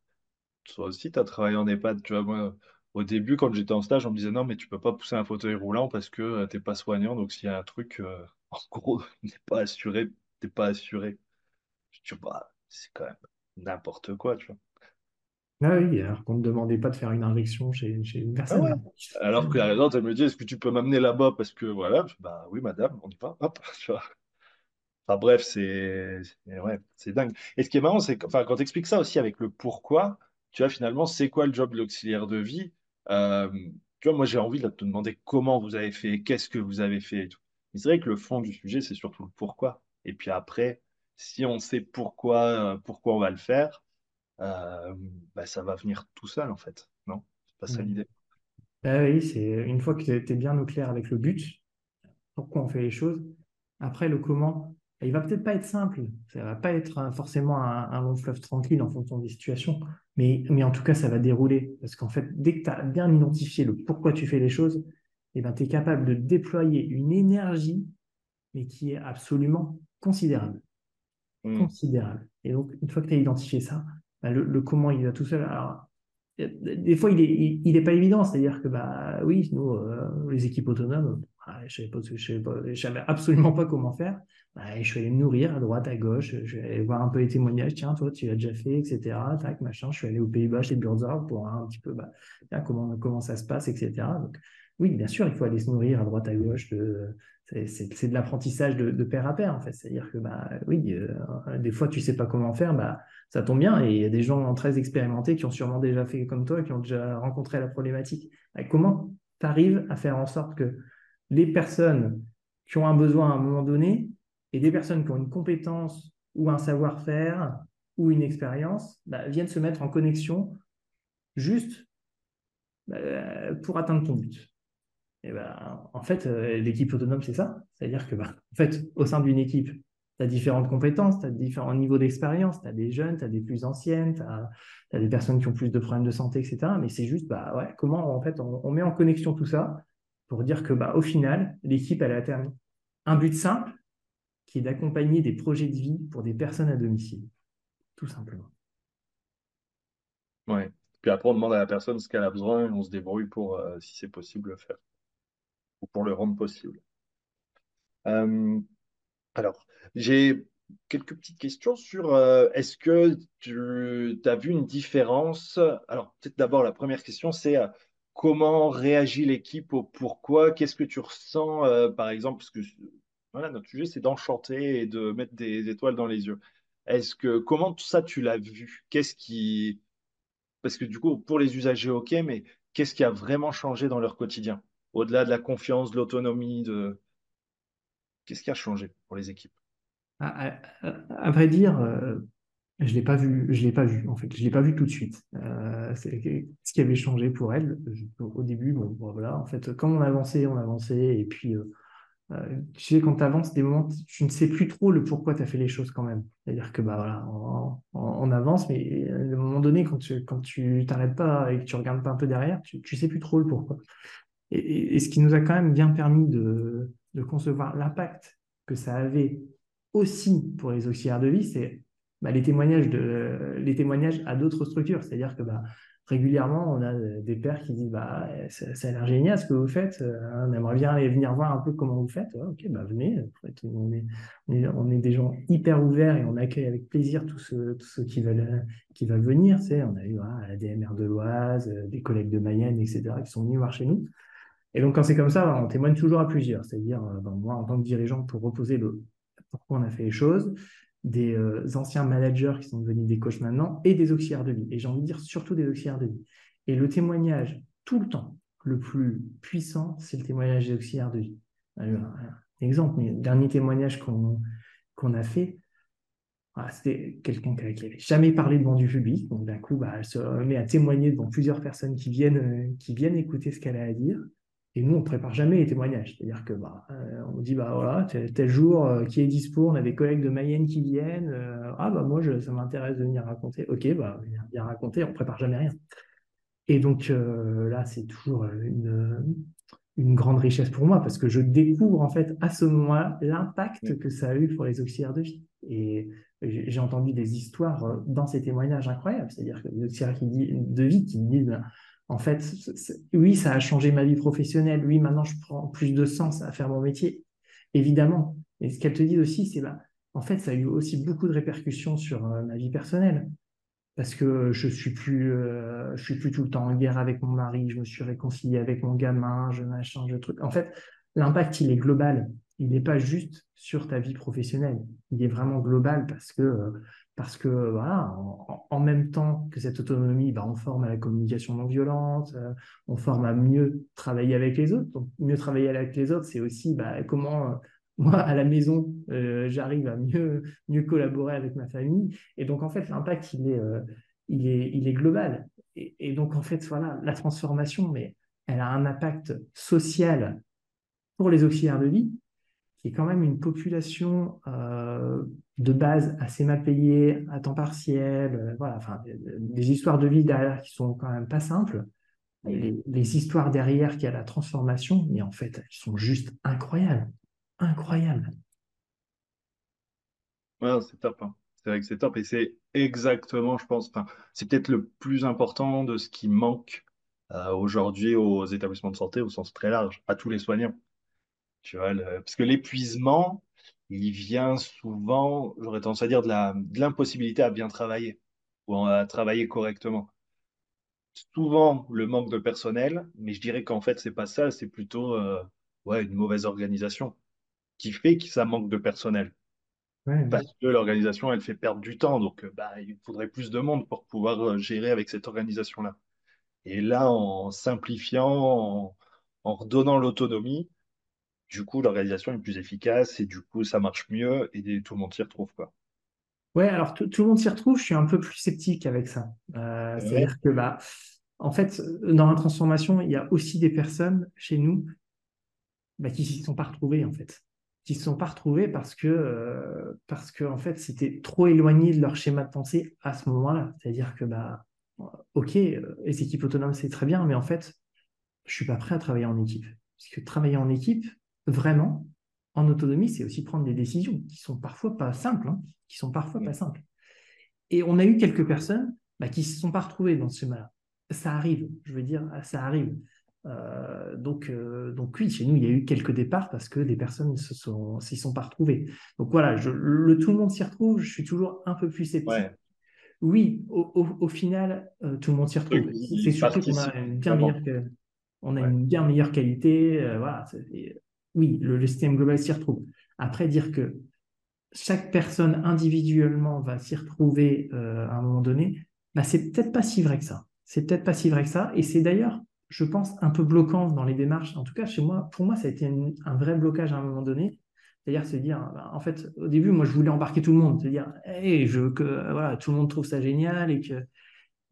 Toi aussi, tu as travaillé en EHPAD, tu vois, moi, au début, quand j'étais en stage, on me disait non, mais tu peux pas pousser un fauteuil roulant parce que euh, t'es pas soignant, donc s'il y a un truc, euh, en gros, n'est pas assuré, t'es pas assuré. Je dis, bah, c'est quand même n'importe quoi, tu vois. Ah oui, alors qu'on ne demandait pas de faire une injection chez, chez une Ah ouais. personne. Alors que la résidente, elle me dit, est-ce que tu peux m'amener là-bas parce que voilà, bah oui, madame, on y va, hop, tu vois. Enfin bref, c'est ouais, c'est dingue. Et ce qui est marrant, c'est que, enfin, quand tu expliques ça aussi avec le pourquoi, tu vois, finalement, c'est quoi le job de l'auxiliaire de vie? Euh, tu vois, moi, j'ai envie de te demander comment vous avez fait, qu'est-ce que vous avez fait et tout. Mais c'est vrai que le fond du sujet, c'est surtout le pourquoi. Et puis après, si on sait pourquoi, euh, pourquoi on va le faire, bah, ça va venir tout seul, en fait. Non? C'est pas ça l'idée. Ah oui, c'est une fois que tu es bien au clair avec le but, pourquoi on fait les choses. Après, le comment, il va peut-être pas être simple, ça va pas être euh, forcément un, un long fleuve tranquille en fonction des situations, mais, mais en tout cas, ça va dérouler. Parce qu'en fait, dès que tu as bien identifié le pourquoi tu fais les choses, eh ben, tu es capable de déployer une énergie, mais qui est absolument considérable. Hmm. Considérable. Et donc, une fois que tu as identifié ça, bah, le, comment, il va tout seul. Alors, des fois, il est, il, est pas évident. C'est-à-dire que, bah, oui, nous, euh, les équipes autonomes, bah, je ne savais absolument pas comment faire. Bah, je suis allé me nourrir à droite, à gauche. Je vais aller voir un peu les témoignages. Tiens, toi, tu l'as déjà fait, etc. Tac, machin. Je suis allé aux Pays-Bas, chez Burzorg, pour voir un petit peu bah, comment, comment ça se passe, etc. Donc, oui, bien sûr, il faut aller se nourrir à droite, à gauche c'est de l'apprentissage de, pair à pair, en fait. C'est-à-dire que, bah, oui, euh, des fois, tu sais pas comment faire, bah, ça tombe bien. Et il y a des gens très expérimentés qui ont sûrement déjà fait comme toi, qui ont déjà rencontré la problématique. Bah, comment tu arrives à faire en sorte que les personnes qui ont un besoin à un moment donné et des personnes qui ont une compétence ou un savoir-faire ou une expérience bah, viennent se mettre en connexion juste bah, pour atteindre ton but? Et ben, en fait, euh, l'équipe autonome, c'est ça. C'est-à-dire que, ben, en fait, au sein d'une équipe, tu as différentes compétences, tu as différents niveaux d'expérience, tu as des jeunes, tu as des plus anciennes, tu as, des personnes qui ont plus de problèmes de santé, etc. Mais c'est juste, bah, ouais, comment en fait on, met en connexion tout ça pour dire que, bah, au final, l'équipe, elle a. Un but simple, qui est d'accompagner des projets de vie pour des personnes à domicile, tout simplement. Ouais. Puis après, on demande à la personne ce qu'elle a besoin on se débrouille pour, euh, si c'est possible, le faire ou pour le rendre possible. Euh, alors, j'ai quelques petites questions sur euh, est-ce que tu as vu une différence? Alors, peut-être d'abord, la première question, c'est euh, comment réagit l'équipe au pourquoi? Qu'est-ce que tu ressens, par exemple? Parce que voilà, notre sujet, c'est d'enchanter et de mettre des étoiles dans les yeux. Est-ce que comment tout ça tu l'as vu? Qu'est-ce qui parce que du coup, pour les usagers, ok, mais qu'est-ce qui a vraiment changé dans leur quotidien? Au-delà de la confiance, de l'autonomie, de... qu'est-ce qui a changé pour les équipes? À, vrai dire, euh, je l'ai pas vu, je l'ai pas vu en fait, je l'ai pas vu tout de suite. Euh, ce qui avait changé pour elle. Au début, bon, voilà, en fait, comme on avançait, on avançait, et puis euh, tu sais, quand tu avances, des moments, tu ne sais plus trop le pourquoi tu as fait les choses quand même. C'est-à-dire que bah voilà, on, avance, mais à un moment donné, quand tu quand t'arrêtes pas et que tu regardes pas un peu derrière, tu, tu sais plus trop le pourquoi. Et, ce qui nous a quand même bien permis de, concevoir l'impact que ça avait aussi pour les auxiliaires de vie, c'est bah, les, témoignages à d'autres structures. C'est-à-dire que bah, régulièrement, on a des pères qui disent bah, ça, a l'air génial ce que vous faites, on aimerait bien aller venir voir un peu comment vous faites. Ok, venez. On, est, des gens hyper ouverts et on accueille avec plaisir tous ceux, qui, veulent, qui venir. On a eu voilà, la DMR de l'Oise, des collègues de Mayenne, etc., qui sont venus voir chez nous. Et donc, quand c'est comme ça, on témoigne toujours à plusieurs. C'est-à-dire, ben, moi, en tant que dirigeant, pour reposer le pourquoi on a fait les choses, des euh, anciens managers qui sont devenus des coachs maintenant, et des auxiliaires de vie. Et j'ai envie de dire surtout des auxiliaires de vie. Et le témoignage, tout le temps, le plus puissant, c'est le témoignage des auxiliaires de vie. Un exemple, mais le dernier témoignage qu'on qu'on a fait, ah, c'était quelqu'un qui n'avait jamais parlé devant du public. Donc d'un coup, bah, elle se met à témoigner devant plusieurs personnes qui viennent, euh, qui viennent écouter ce qu'elle a à dire. Et nous, on ne prépare jamais les témoignages. C'est-à-dire que bah, euh, on dit bah voilà, tel, tel jour euh, qui est dispo, on a des collègues de Mayenne qui viennent. Euh, ah bah moi, je, ça m'intéresse de venir raconter. Ok, bah viens, viens raconter, on prépare jamais rien. Et donc là, c'est toujours une, une grande richesse pour moi parce que je découvre en fait à ce moment-là l'impact que ça a eu pour les auxiliaires de vie. Et j'ai entendu des histoires dans ces témoignages incroyables. C'est-à-dire que les auxiliaires qui dit, de vie qui disent en fait, oui, ça a changé ma vie professionnelle. Oui, maintenant, je prends plus de sens à faire mon métier, évidemment. Et ce qu'elle te dit aussi, c'est bah, en fait, ça a eu aussi beaucoup de répercussions sur euh, ma vie personnelle. parce que je suis euh, suis plus tout le temps en guerre avec mon mari, je me suis réconcilié avec mon gamin, je machin, je truc. En fait, l'impact, il est global. Il n'est pas juste sur ta vie professionnelle. Il est vraiment global parce que, parce que voilà, en, même temps que cette autonomie, bah, on forme à la communication non violente, euh, on forme à mieux travailler avec les autres. Donc, mieux travailler avec les autres, c'est aussi bah, comment moi, à la maison, euh, j'arrive à mieux, mieux collaborer avec ma famille. Et donc, en fait, l'impact, il est, euh, il est, il est global. Et, donc, en fait, voilà, la transformation, mais elle a un impact social pour les auxiliaires de vie, qui est quand même une population euh, de base assez mal payée, à temps partiel, voilà, enfin, des histoires de vie derrière qui sont quand même pas simples. Les, les histoires derrière qui a la transformation, mais en fait, elles sont juste incroyables incroyable. Ouais, c'est top. Hein. C'est vrai que c'est top. Et c'est exactement, je pense, enfin, c'est peut-être le plus important de ce qui manque euh, aujourd'hui aux établissements de santé au sens très large, à tous les soignants. Tu vois, parce que l'épuisement, il vient souvent, j'aurais tendance à dire, de la, de l'impossibilité à bien travailler ou à travailler correctement. Souvent, le manque de personnel, mais je dirais qu'en fait, c'est pas ça, c'est plutôt euh, ouais, une mauvaise organisation qui fait que ça manque de personnel. Parce que l'organisation, elle fait perdre du temps. Donc, bah, il faudrait plus de monde pour pouvoir euh, gérer avec cette organisation-là. Et là, en simplifiant, en, redonnant l'autonomie, du coup, l'organisation est plus efficace et du coup, ça marche mieux et tout le monde s'y retrouve. Quoi. Ouais, alors tout le monde s'y retrouve. Je suis un peu plus sceptique avec ça. Euh, c'est-à-dire que, bah, en fait, dans la transformation, il y a aussi des personnes chez nous bah, qui ne s'y sont pas retrouvées, en fait qui se sont pas retrouvés parce que euh, parce que en fait c'était trop éloigné de leur schéma de pensée à ce moment-là. C'est-à-dire que bah ok les équipes autonomes c'est très bien, mais en fait je suis pas prêt à travailler en équipe. Parce que travailler en équipe vraiment en autonomie c'est aussi prendre des décisions qui sont parfois pas simples, hein, qui sont parfois pas simples. Et on a eu quelques personnes bah, qui se sont pas retrouvées dans ce schéma-là. Ça arrive, je veux dire, ça arrive. Euh, donc, euh, donc oui, chez nous, il y a eu quelques départs parce que des personnes ne se sont, s'y sont pas retrouvées. Donc voilà, je, le, tout le monde s'y retrouve. Je suis toujours un peu plus sceptique. Oui, au, final, euh, tout le monde s'y retrouve. C'est surtout qu'on a une bien meilleure, on a une bien meilleure qualité. voilà, oui, le, système global s'y retrouve. Après, dire que chaque personne individuellement va s'y retrouver à un moment donné, bah, c'est peut-être pas si vrai que ça. C'est peut-être pas si vrai que ça. Et c'est d'ailleurs je pense, un peu bloquant dans les démarches. En tout cas, chez moi, pour moi, ça a été un vrai blocage à un moment donné. C'est-à-dire se dire, bah, en fait, au début, moi, je voulais embarquer tout le monde, se dire, hey, je veux que voilà, tout le monde trouve ça génial et que,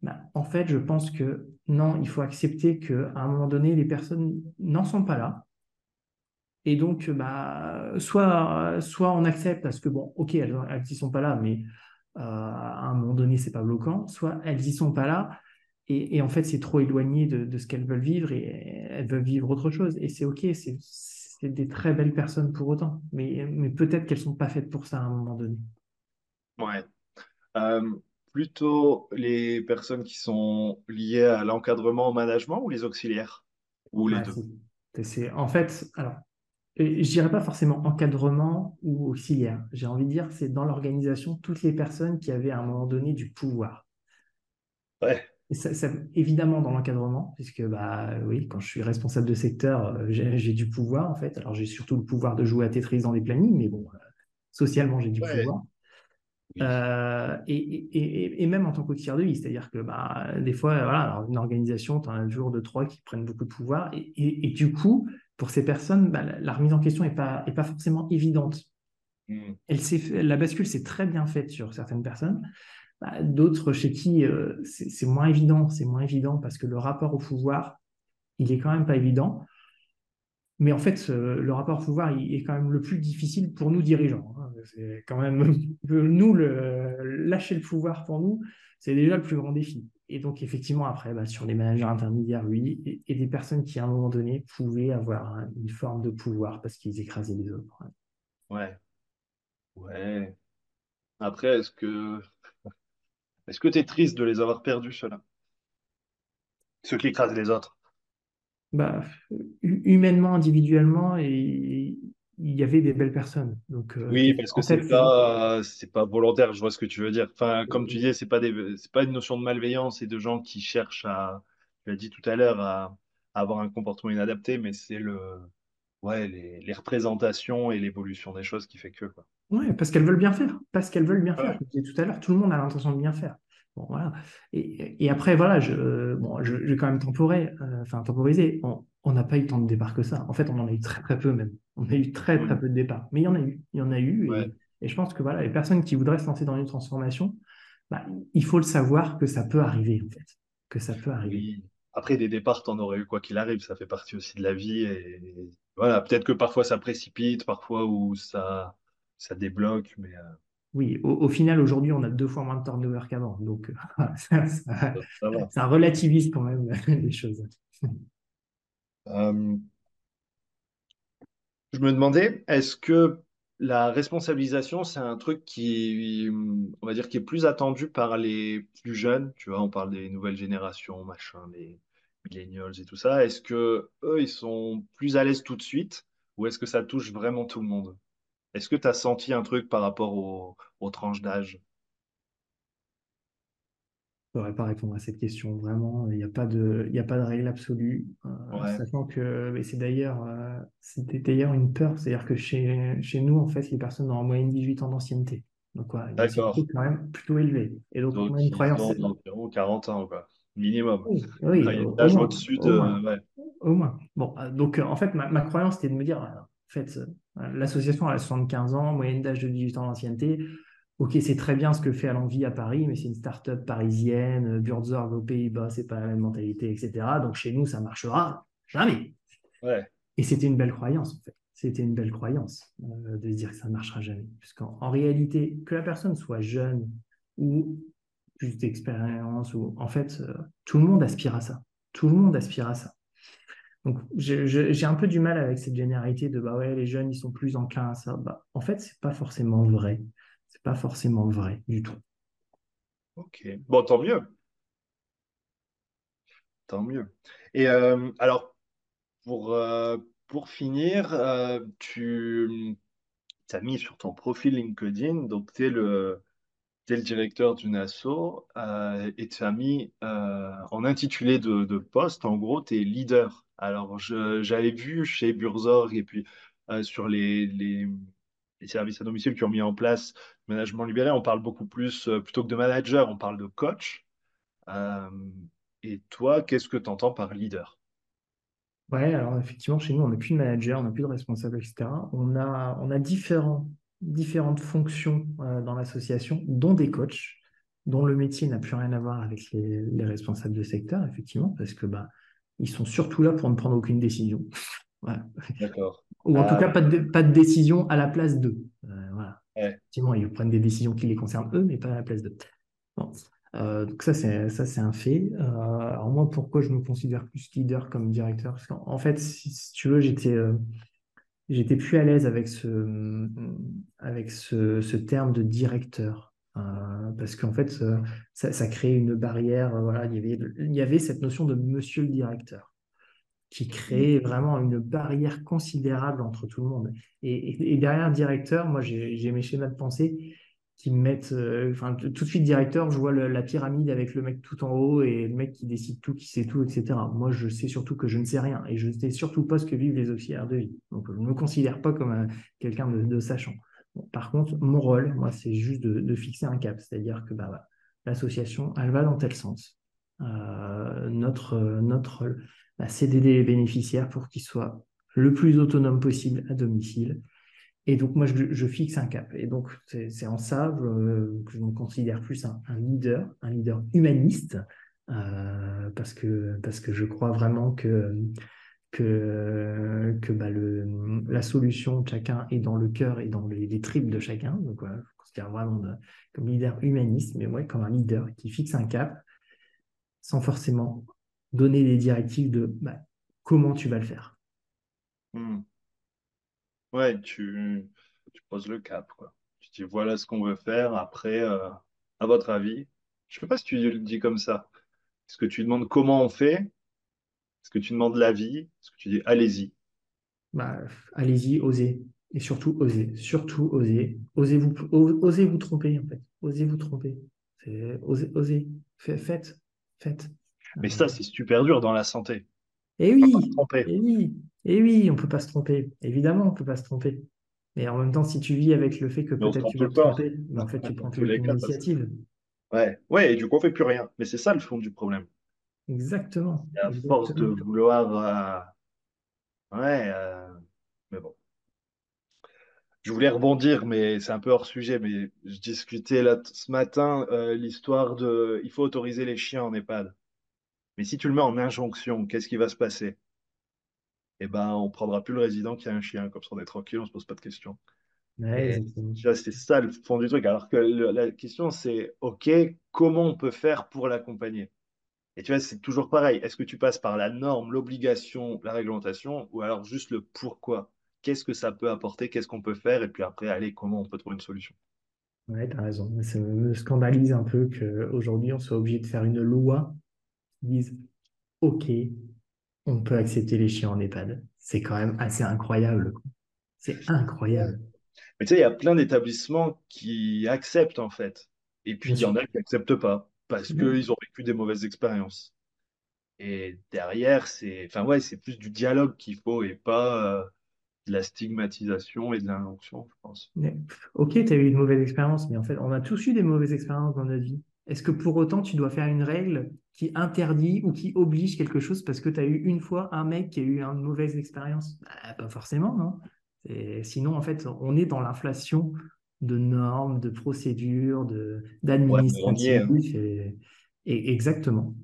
bah, en fait, je pense que non, il faut accepter qu'à un moment donné, les personnes n'en sont pas là. Et donc, bah, soit, soit on accepte parce que, bon, ok, elles n'y sont pas là, mais euh, à un moment donné, c'est pas bloquant, soit elles n'y sont pas là, et, en fait, c'est trop éloigné de, ce qu'elles veulent vivre et elles veulent vivre autre chose. Et c'est OK, c'est des très belles personnes pour autant. Mais, mais peut-être qu'elles ne sont pas faites pour ça à un moment donné. Ouais. Euh, plutôt les personnes qui sont liées à l'encadrement au management ou les auxiliaires? Ou les deux? En fait, alors, je dirais pas forcément encadrement ou auxiliaire. J'ai envie de dire, c'est dans l'organisation toutes les personnes qui avaient à un moment donné du pouvoir. Ouais évidemment dans l'encadrement, puisque bah oui, quand je suis responsable de secteur, euh, j'ai du pouvoir en fait. Alors j'ai surtout le pouvoir de jouer à Tetris dans les plannings, mais bon, euh, socialement j'ai du pouvoir. Euh, et, et, même en tant qu'auxiliaire de vie, c'est-à-dire que bah, des fois, voilà, une organisation, tu as un jour de trois qui prennent beaucoup de pouvoir, et, du coup, pour ces personnes, bah, la, remise en question n'est pas, est pas forcément évidente. Mmh. Elle la bascule s'est très bien faite sur certaines personnes, bah, d'autres chez qui euh, c'est moins évident, c'est moins évident parce que le rapport au pouvoir, il est quand même pas évident. Mais en fait, le rapport au pouvoir il est quand même le plus difficile pour nous dirigeants. Hein. C'est quand même nous le, lâcher le pouvoir pour nous, c'est déjà le plus grand défi. Et donc effectivement après, bah, sur les managers intermédiaires, oui, et, des personnes qui à un moment donné pouvaient avoir une forme de pouvoir parce qu'ils écrasaient les autres. Ouais. Ouais. Après, est-ce que est-ce que tu es triste de les avoir perdus, ceux-là? Ceux qui écrasent les autres? Bah, Humainement, individuellement, et il y avait des belles personnes. Donc, euh, Oui, parce que c'est pas, c'est pas volontaire, je vois ce que tu veux dire. Enfin, comme tu disais, c'est pas des, c'est pas une notion de malveillance et de gens qui cherchent à, tu l'as dit tout à l'heure, à, à avoir un comportement inadapté, mais c'est le, ouais, les, les représentations et l'évolution des choses qui fait que, quoi. Ouais, parce qu'elles veulent bien faire, parce qu'elles veulent bien faire. Je disais tout à l'heure, tout le monde a l'intention de bien faire. Bon, voilà. Et, et après, voilà, je, bon, je, je vais quand même temporer, euh, enfin, temporiser. On n'a pas eu tant de départs que ça. En fait, on en a eu très, très peu même. On a eu très, très peu de départs. Mais il y en a eu. Il y en a eu. ouais, Et, et je pense que voilà, les personnes qui voudraient se lancer dans une transformation, bah, il faut le savoir que ça peut arriver, en fait. Que ça peut arriver. oui. Après, des départs, t'en aurais eu quoi qu'il arrive, ça fait partie aussi de la vie et voilà, peut-être que parfois ça précipite, parfois où ça, ça débloque, mais euh, Oui, au, au final, aujourd'hui, on a deux fois moins de turnover qu'avant. Donc, ça, ça, ça, ça va. ça relativise quand même les choses. Euh, Je me demandais, est-ce que la responsabilisation, c'est un truc qui, on va dire, qui est plus attendu par les plus jeunes, tu vois, on parle des nouvelles générations, machin, les millennials et tout ça. Est-ce que eux, ils sont plus à l'aise tout de suite ou est-ce que ça touche vraiment tout le monde? Est-ce que tu as senti un truc par rapport aux, aux tranches d'âge? Je ne saurais pas répondre à cette question. Vraiment, il n'y a pas de, il y a pas de règle absolue. Euh, Ouais, sachant que mais c'est d'ailleurs, euh, c'était d'ailleurs une peur. C'est-à-dire que chez, chez nous, en fait, les personnes ont en moyenne 18 ans d'ancienneté. Donc, voilà, une d'accord. ancienneté quand même plutôt élevée. Et donc, Donc, moi, une ils croyance, ont environ 40 ans, quoi. Minimum. oui, oui, Il y a au, une au âge moins, au-dessus au de... moins, Ouais, au moins. Bon, euh, donc, euh, en fait, ma, ma croyance, c'était de me dire, en fait, euh, l'association a 75 ans, moyenne d'âge de 18 ans d'ancienneté. Ok, c'est très bien ce que fait Alanvi à Paris, mais c'est une start-up parisienne. euh, Buurtzorg aux Pays-Bas, c'est pas la même mentalité, etc. Donc chez nous, ça marchera jamais. ouais, Et c'était une belle croyance, en fait. C'était une belle croyance euh, de se dire que ça ne marchera jamais. Puisqu'en en réalité, que la personne soit jeune ou plus d'expérience, ou en fait, euh, tout le monde aspire à ça. Tout le monde aspire à ça. Donc j'ai un peu du mal avec cette généralité de bah ouais, les jeunes, ils sont plus enclins à ça. Bah, en fait, c'est pas forcément vrai. C'est pas forcément vrai du tout. ok. Bon, tant mieux, tant mieux. Et euh, alors, Pour, euh, pour finir, euh, tu as mis sur ton profil LinkedIn, donc tu es le, le directeur d'une asso et tu as mis en intitulé de, de poste, en gros, tu es leader. Alors, j'avais vu chez Burzorg et puis euh, sur les, services à domicile qui ont mis en place le management libéré, on parle beaucoup plus, euh, plutôt que de manager, on parle de coach. Et toi, qu'est-ce que tu entends par leader? Ouais, alors effectivement, chez nous, on n'a plus de manager, on n'a plus de responsable, etc. On a, différentes fonctions euh, dans l'association, dont des coachs, dont le métier n'a plus rien à voir avec les, les responsables de secteur, effectivement, parce que bah, ils sont surtout là pour ne prendre aucune décision. Voilà. D'accord. Ou en tout Ah, cas, pas de, pas de décision à la place d'eux. Euh, voilà. ouais, Effectivement, ils prennent des décisions qui les concernent eux, mais pas à la place d'eux. Bon. Euh, donc ça, c'est ça, c'est un fait. Euh, alors moi, pourquoi je me considère plus leader comme directeur? Parce qu'en en fait, si, si tu veux, j'étais euh, j'étais plus à l'aise avec ce, avec ce, ce terme de directeur. Euh, parce qu'en fait, euh, ça, ça crée une barrière. euh, voilà, il y avait, il y avait cette notion de monsieur le directeur qui crée vraiment une barrière considérable entre tout le monde. Et, et- et derrière directeur, moi, j'ai mes schémas de pensée qui me mettent, euh, enfin, tout de suite directeur, je vois le- la pyramide avec le mec tout en haut et le mec qui décide tout, qui sait tout, etc. Moi, je sais surtout que je ne sais rien et je ne sais surtout pas ce que vivent les auxiliaires de vie. Donc, je ne me considère pas comme un- quelqu'un de, de sachant. Par contre, mon rôle, moi, c'est juste de, fixer un cap, c'est-à-dire que bah, l'association, elle va dans tel sens. Euh, notre, notre rôle, bah, c'est d'aider les bénéficiaires pour qu'ils soient le plus autonomes possible à domicile et donc, moi, je, fixe un cap. Et donc, c'est en ça euh, que je me considère plus un, un leader, un leader humaniste, euh, parce que, parce que je crois vraiment que, que, que bah, le, la solution de chacun est dans le cœur et dans les, les tripes de chacun. Donc, voilà, je considère vraiment comme leader humaniste, mais moi, comme un leader qui fixe un cap sans forcément donner des directives de bah, comment tu vas le faire. Hmm. Ouais, tu, tu poses le cap, quoi. Tu dis voilà ce qu'on veut faire. Après, euh, à votre avis, je sais pas si tu le dis comme ça. Est-ce que tu demandes comment on fait? Est-ce que tu demandes l'avis? Est-ce que tu dis allez-y? Bah, allez-y, osez. Et surtout, osez. Surtout, osez. Osez vous, osez vous tromper, en fait. Osez vous tromper. Osez, osez. Faites, faites. Mais ça, c'est super dur dans la santé. Et oui, et oui, et oui, on peut pas se tromper. Évidemment, on peut pas se tromper. Mais en même temps, si tu vis avec le fait que peut-être tu vas te tromper, en fait, tu prends plus l'initiative. Ouais, ouais, et du coup, on fait plus rien. Mais c'est ça le fond du problème. Exactement. à force de vouloir. Euh, ouais, euh, mais bon. Je voulais rebondir, mais c'est un peu hors sujet. Mais je discutais là ce matin euh, l'histoire de. Il faut autoriser les chiens en EHPAD. Mais si tu le mets en injonction, qu'est-ce qui va se passer? Eh ben, on prendra plus le résident qui a un chien. Comme ça, on est tranquille, on se pose pas de questions. Ouais, c'est ça le fond du truc. Alors que la question, c'est OK, comment on peut faire pour l'accompagner? Et tu vois, c'est toujours pareil. Est-ce que tu passes par la norme, l'obligation, la réglementation, ou alors juste le pourquoi? Qu'est-ce que ça peut apporter? Qu'est-ce qu'on peut faire? Et puis après, allez, comment on peut trouver une solution? Ouais, tu as raison. Ça me scandalise un peu qu'aujourd'hui, on soit obligé de faire une loi qui dise OK, on peut accepter les chiens en EHPAD. C'est quand même assez incroyable. C'est incroyable. Mais tu sais, il y a plein d'établissements qui acceptent en fait. Et puis il y en a qui n'acceptent pas parce qu'ils ont vécu des mauvaises expériences. Et derrière, c'est enfin, ouais, c'est plus du dialogue qu'il faut et pas euh, de la stigmatisation et de l'injonction, je pense. ok, tu as eu une mauvaise expérience, mais en fait, on a tous eu des mauvaises expériences dans notre vie. Est-ce que pour autant, tu dois faire une règle qui interdit ou qui oblige quelque chose parce que tu as eu une fois un mec qui a eu une mauvaise expérience? Bah, Pas forcément, non Sinon, en fait, on est dans l'inflation de normes, de procédures, d'administratifs. et, exactement.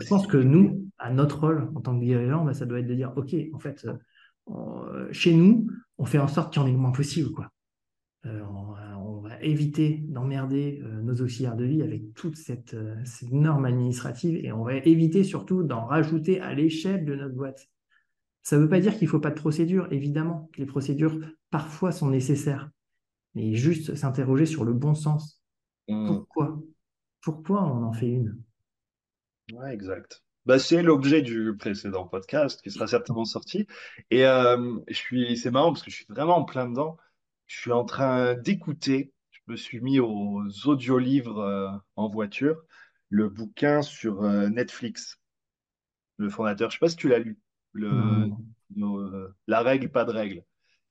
je pense que nous, à notre rôle en tant que dirigeant, bah, ça doit être de dire, OK, en fait, euh, chez nous, on fait en sorte qu'il y en ait le moins possible. Quoi. Euh, on, va éviter d'emmerder euh, nos auxiliaires de vie avec toute cette, cette norme administrative et on va éviter surtout d'en rajouter à l'échelle de notre boîte. Ça ne veut pas dire qu'il ne faut pas de procédure, évidemment, que les procédures parfois sont nécessaires, mais juste s'interroger sur le bon sens. Mmh. Pourquoi? Pourquoi on en fait une? Ouais, exact. Bah, c'est l'objet du précédent podcast qui sera certainement sorti. Et euh, je suis, c'est marrant parce que je suis vraiment en plein dedans. Je suis en train d'écouter, je me suis mis aux audiolivres euh, en voiture, le bouquin sur euh, Netflix, le fondateur. Je ne sais pas si tu l'as lu le, la règle, pas de règle.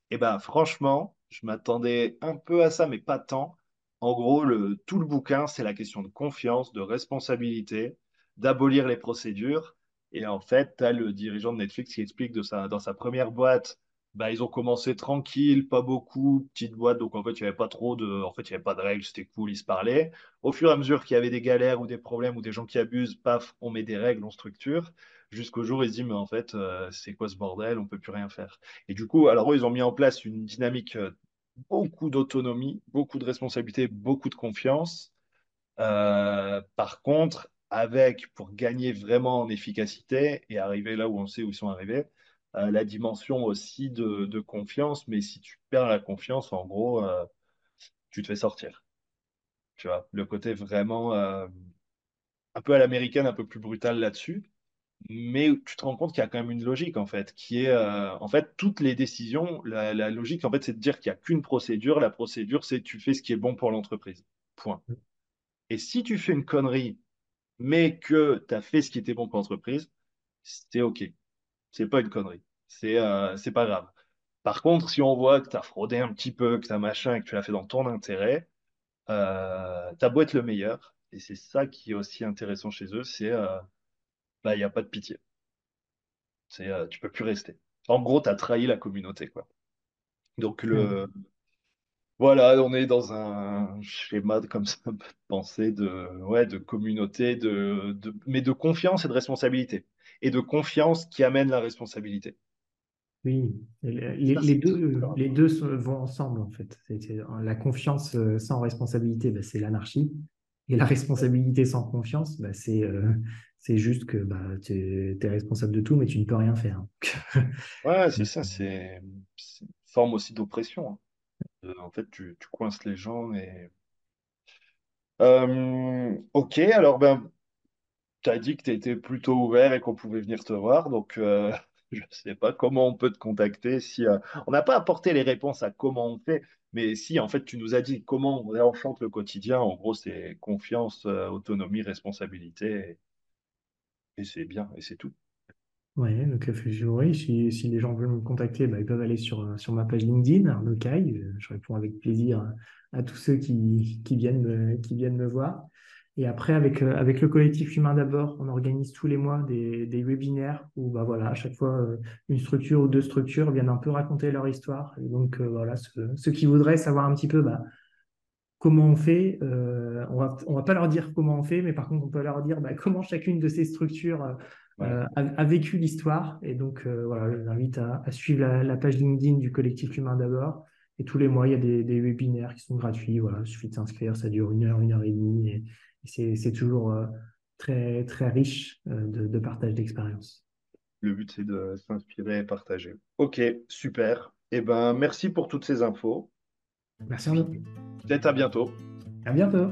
Et eh ben franchement, je m'attendais un peu à ça, mais pas tant. En gros, le, tout le bouquin, c'est la question de confiance, de responsabilité, d'abolir les procédures. Et en fait, tu as le dirigeant de Netflix qui explique dans sa première boîte, bah, ils ont commencé tranquille, pas beaucoup, petite boîte, donc en fait, il n'y avait pas trop de, en fait, il y avait pas de règles, c'était cool, ils se parlaient. Au fur et à mesure qu'il y avait des galères ou des problèmes ou des gens qui abusent, paf, on met des règles, on structure jusqu'au jour ils se disent, mais en fait, euh, c'est quoi ce bordel, on peut plus rien faire. Et du coup, alors eux, ils ont mis en place une dynamique, euh, beaucoup d'autonomie, beaucoup de responsabilité, beaucoup de confiance. Euh, par contre, avec, pour gagner vraiment en efficacité et arriver là où on sait où ils sont arrivés, la dimension aussi de, de, confiance. Mais si tu perds la confiance, en gros, tu te fais sortir. Tu vois, le côté vraiment un peu à l'américaine, un peu plus brutal là-dessus mais tu te rends compte qu'il y a quand même une logique en fait, qui est euh, en fait toutes les décisions, la, logique en fait c'est de dire qu'il n'y a qu'une procédure, la procédure c'est tu fais ce qui est bon pour l'entreprise. Point. Et si tu fais une connerie, mais que tu as fait ce qui était bon pour l'entreprise, c'est OK. C'est pas une connerie. C'est euh, c'est pas grave. Par contre, si on voit que tu as fraudé un petit peu, que tu as machin et que tu l'as fait dans ton intérêt, euh, tu as beau être le meilleur, et c'est ça qui est aussi intéressant chez eux, c'est euh, bah, il n'y a pas de pitié. C'est, euh, tu peux plus rester. En gros, tu as trahi la communauté, quoi. Donc, le, voilà, on est dans un schéma comme ça, de pensée de, ouais, de communauté, de, de, mais de confiance et de responsabilité. Et de confiance qui amène la responsabilité. Oui, les, deux, les deux vont ensemble, en fait. La confiance euh, sans responsabilité, bah, c'est l'anarchie. Et la responsabilité sans confiance, bah, c'est euh, c'est juste que bah, tu es, responsable de tout, mais tu ne peux rien faire. ouais, c'est ça, c'est une forme aussi d'oppression. Hein. En fait, tu, tu, coinces les gens et. Euh, ok, alors ben, tu as dit que tu étais plutôt ouvert et qu'on pouvait venir te voir, donc euh, je ne sais pas comment on peut te contacter. Si, euh, on n'a pas apporté les réponses à comment on fait, mais si en fait tu nous as dit comment on réenchante le quotidien, en gros c'est confiance, euh, autonomie, responsabilité, et, c'est bien, et c'est tout. Ouais, le café Fiori, si, si les gens veulent me contacter, bah, ils peuvent aller sur, euh, sur ma page LinkedIn, Arnaud Caille. Euh, Je réponds avec plaisir à tous ceux qui, qui viennent qui viennent me voir. Et après, avec, euh, avec le collectif Humain d'abord, on organise tous les mois des, des webinaires où bah, voilà, à chaque fois, euh, une structure ou deux structures viennent un peu raconter leur histoire. Et donc, euh, voilà, ceux, ceux qui voudraient savoir un petit peu bah, comment on fait. Euh, on va, on va pas leur dire comment on fait, mais par contre, on peut leur dire bah, comment chacune de ces structures euh, a, a vécu l'histoire. Et donc, voilà, je vous invite à, à suivre la, la page LinkedIn du collectif Humain d'abord. Et tous les mois, il y a des, des webinaires qui sont gratuits. Voilà, il suffit de s'inscrire, ça dure une heure, une heure et demie. Et c'est, toujours euh, très, très riche euh, de, de partage d'expérience. Le but c'est de s'inspirer et partager. Ok, super. Eh ben, merci pour toutes ces infos. Merci. Peut-être à bientôt. À bientôt.